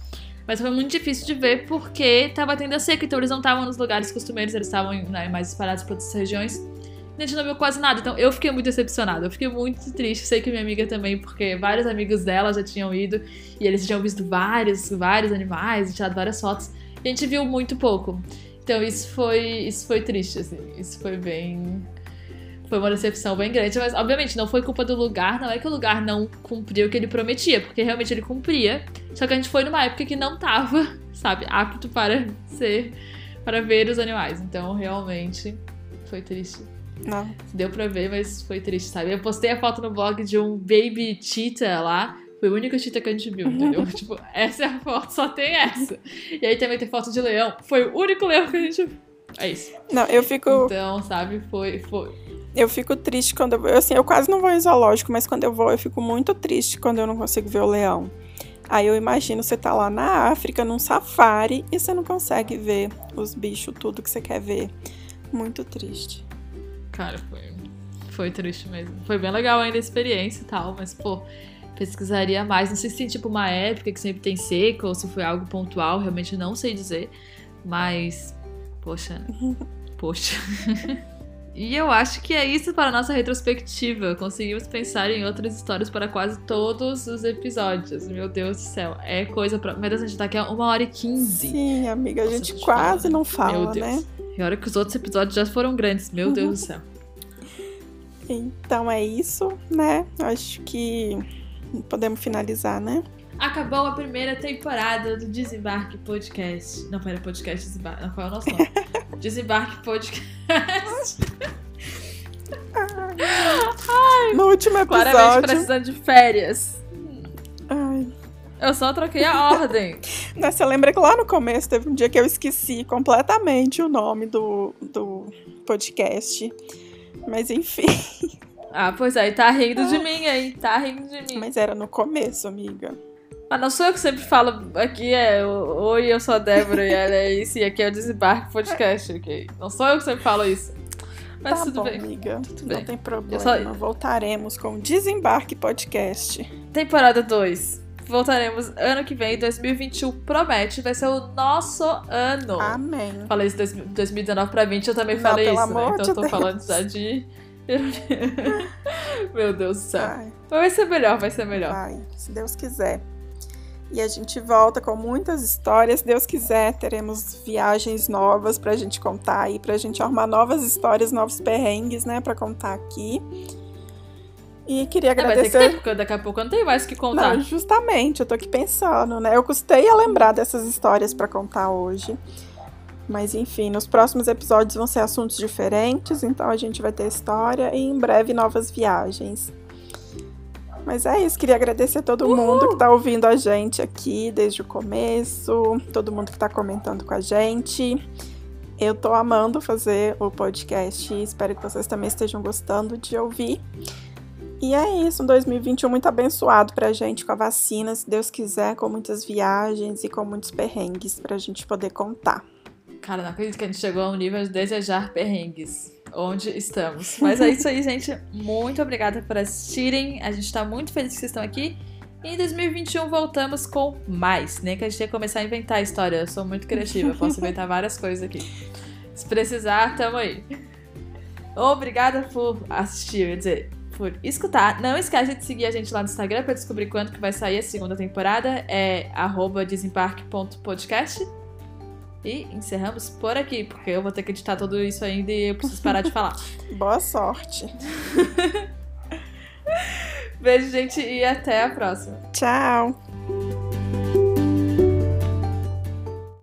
Mas foi muito difícil de ver porque tava tendo a seca, então eles não estavam nos lugares costumeiros, eles estavam né, mais espalhados por outras regiões a gente não viu quase nada. Então eu fiquei muito decepcionada. Eu fiquei muito triste. Sei que minha amiga também, porque vários amigos dela já tinham ido e eles tinham visto vários, vários animais, tirado várias fotos. E a gente viu muito pouco. Então isso foi, isso foi triste, assim. Isso foi bem. Foi uma decepção bem grande, mas obviamente não foi culpa do lugar, não é que o lugar não cumpriu o que ele prometia, porque realmente ele cumpria. Só que a gente foi numa época que não tava, sabe, apto para ser para ver os animais. Então, realmente foi triste. Não. Deu pra ver, mas foi triste, sabe? Eu postei a foto no blog de um baby cheetah lá. Foi o único cheetah que a gente viu, entendeu? tipo, essa é a foto, só tem essa. E aí também tem foto de leão. Foi o único leão que a gente viu. É isso. Não, eu fico. Então, sabe, foi. foi. Eu fico triste quando eu. Assim, eu quase não vou em zoológico, mas quando eu vou, eu fico muito triste quando eu não consigo ver o leão. Aí eu imagino você tá lá na África, num safari, e você não consegue ver os bichos, tudo que você quer ver. Muito triste. Cara, foi, foi triste mesmo. Foi bem legal ainda a experiência e tal, mas, pô, pesquisaria mais. Não sei se tem, tipo, uma época que sempre tem seca ou se foi algo pontual, realmente não sei dizer. Mas, poxa, poxa. e eu acho que é isso para a nossa retrospectiva. Conseguimos pensar em outras histórias para quase todos os episódios. Meu Deus do céu, é coisa pra. Meu Deus, a gente tá aqui há uma hora e quinze. Sim, amiga, a gente quase fala, não fala, né? E olha que os outros episódios já foram grandes, meu Deus do céu. Então é isso, né? Acho que podemos finalizar, né? Acabou a primeira temporada do Desembarque Podcast. Não, pera, podcast Desembarque. Não, qual é o nosso nome? Desembarque Podcast. Ai, no último episódio. Claramente precisando de férias. Ai. Eu só troquei a ordem. Né, você lembra que lá no começo teve um dia que eu esqueci completamente o nome do, do podcast. Mas enfim. Ah, pois aí, tá rindo de mim aí, tá rindo de mim. Mas era no começo, amiga. Mas não sou eu que sempre falo aqui é Oi, eu sou a Débora e ela é isso, e aqui é o Desembarque Podcast, ok? Não sou eu que sempre falo isso. Mas tá tudo bom, bem. amiga. Tudo não bem. tem problema. só- Voltaremos com o Desembarque Podcast. Temporada 2. Voltaremos ano que vem, 2021 promete, vai ser o nosso ano. Amém. Falei isso 2019 pra 20, eu também Não, falei isso, né? Então de eu tô Deus. falando já de. Meu Deus do céu. Ai, Mas vai ser melhor, vai ser melhor. vai, se Deus quiser. E a gente volta com muitas histórias. Se Deus quiser, teremos viagens novas pra gente contar aí, pra gente arrumar novas histórias, novos perrengues, né, pra contar aqui. E queria É, ter que agradecer. ter, porque daqui a pouco eu não tenho mais o que contar. Não, justamente, eu tô aqui pensando, né? Eu custei a lembrar dessas histórias pra contar hoje. Mas enfim, nos próximos episódios vão ser assuntos diferentes, então a gente vai ter história e em breve novas viagens. Mas é isso, queria agradecer a todo mundo que tá ouvindo a gente aqui desde o começo, todo mundo que tá comentando com a gente. Eu tô amando fazer o podcast espero que vocês também estejam gostando de ouvir. E é isso, um 2021 muito abençoado pra gente com a vacina, se Deus quiser, com muitas viagens e com muitos perrengues pra gente poder contar. Cara, não acredito que a gente chegou a um nível de desejar perrengues. Onde estamos. Mas é isso aí, gente. Muito obrigada por assistirem. A gente tá muito feliz que vocês estão aqui. E em 2021 voltamos com mais. Nem que a gente que começar a inventar história. Eu sou muito criativa, posso inventar várias coisas aqui. Se precisar, tamo aí. Obrigada por assistir, quer dizer, por escutar. Não esquece de seguir a gente lá no Instagram para descobrir quando que vai sair a segunda temporada. É desembarque.podcast. E encerramos por aqui, porque eu vou ter que editar tudo isso ainda e eu preciso parar de falar. Boa sorte. Beijo, gente, e até a próxima. Tchau.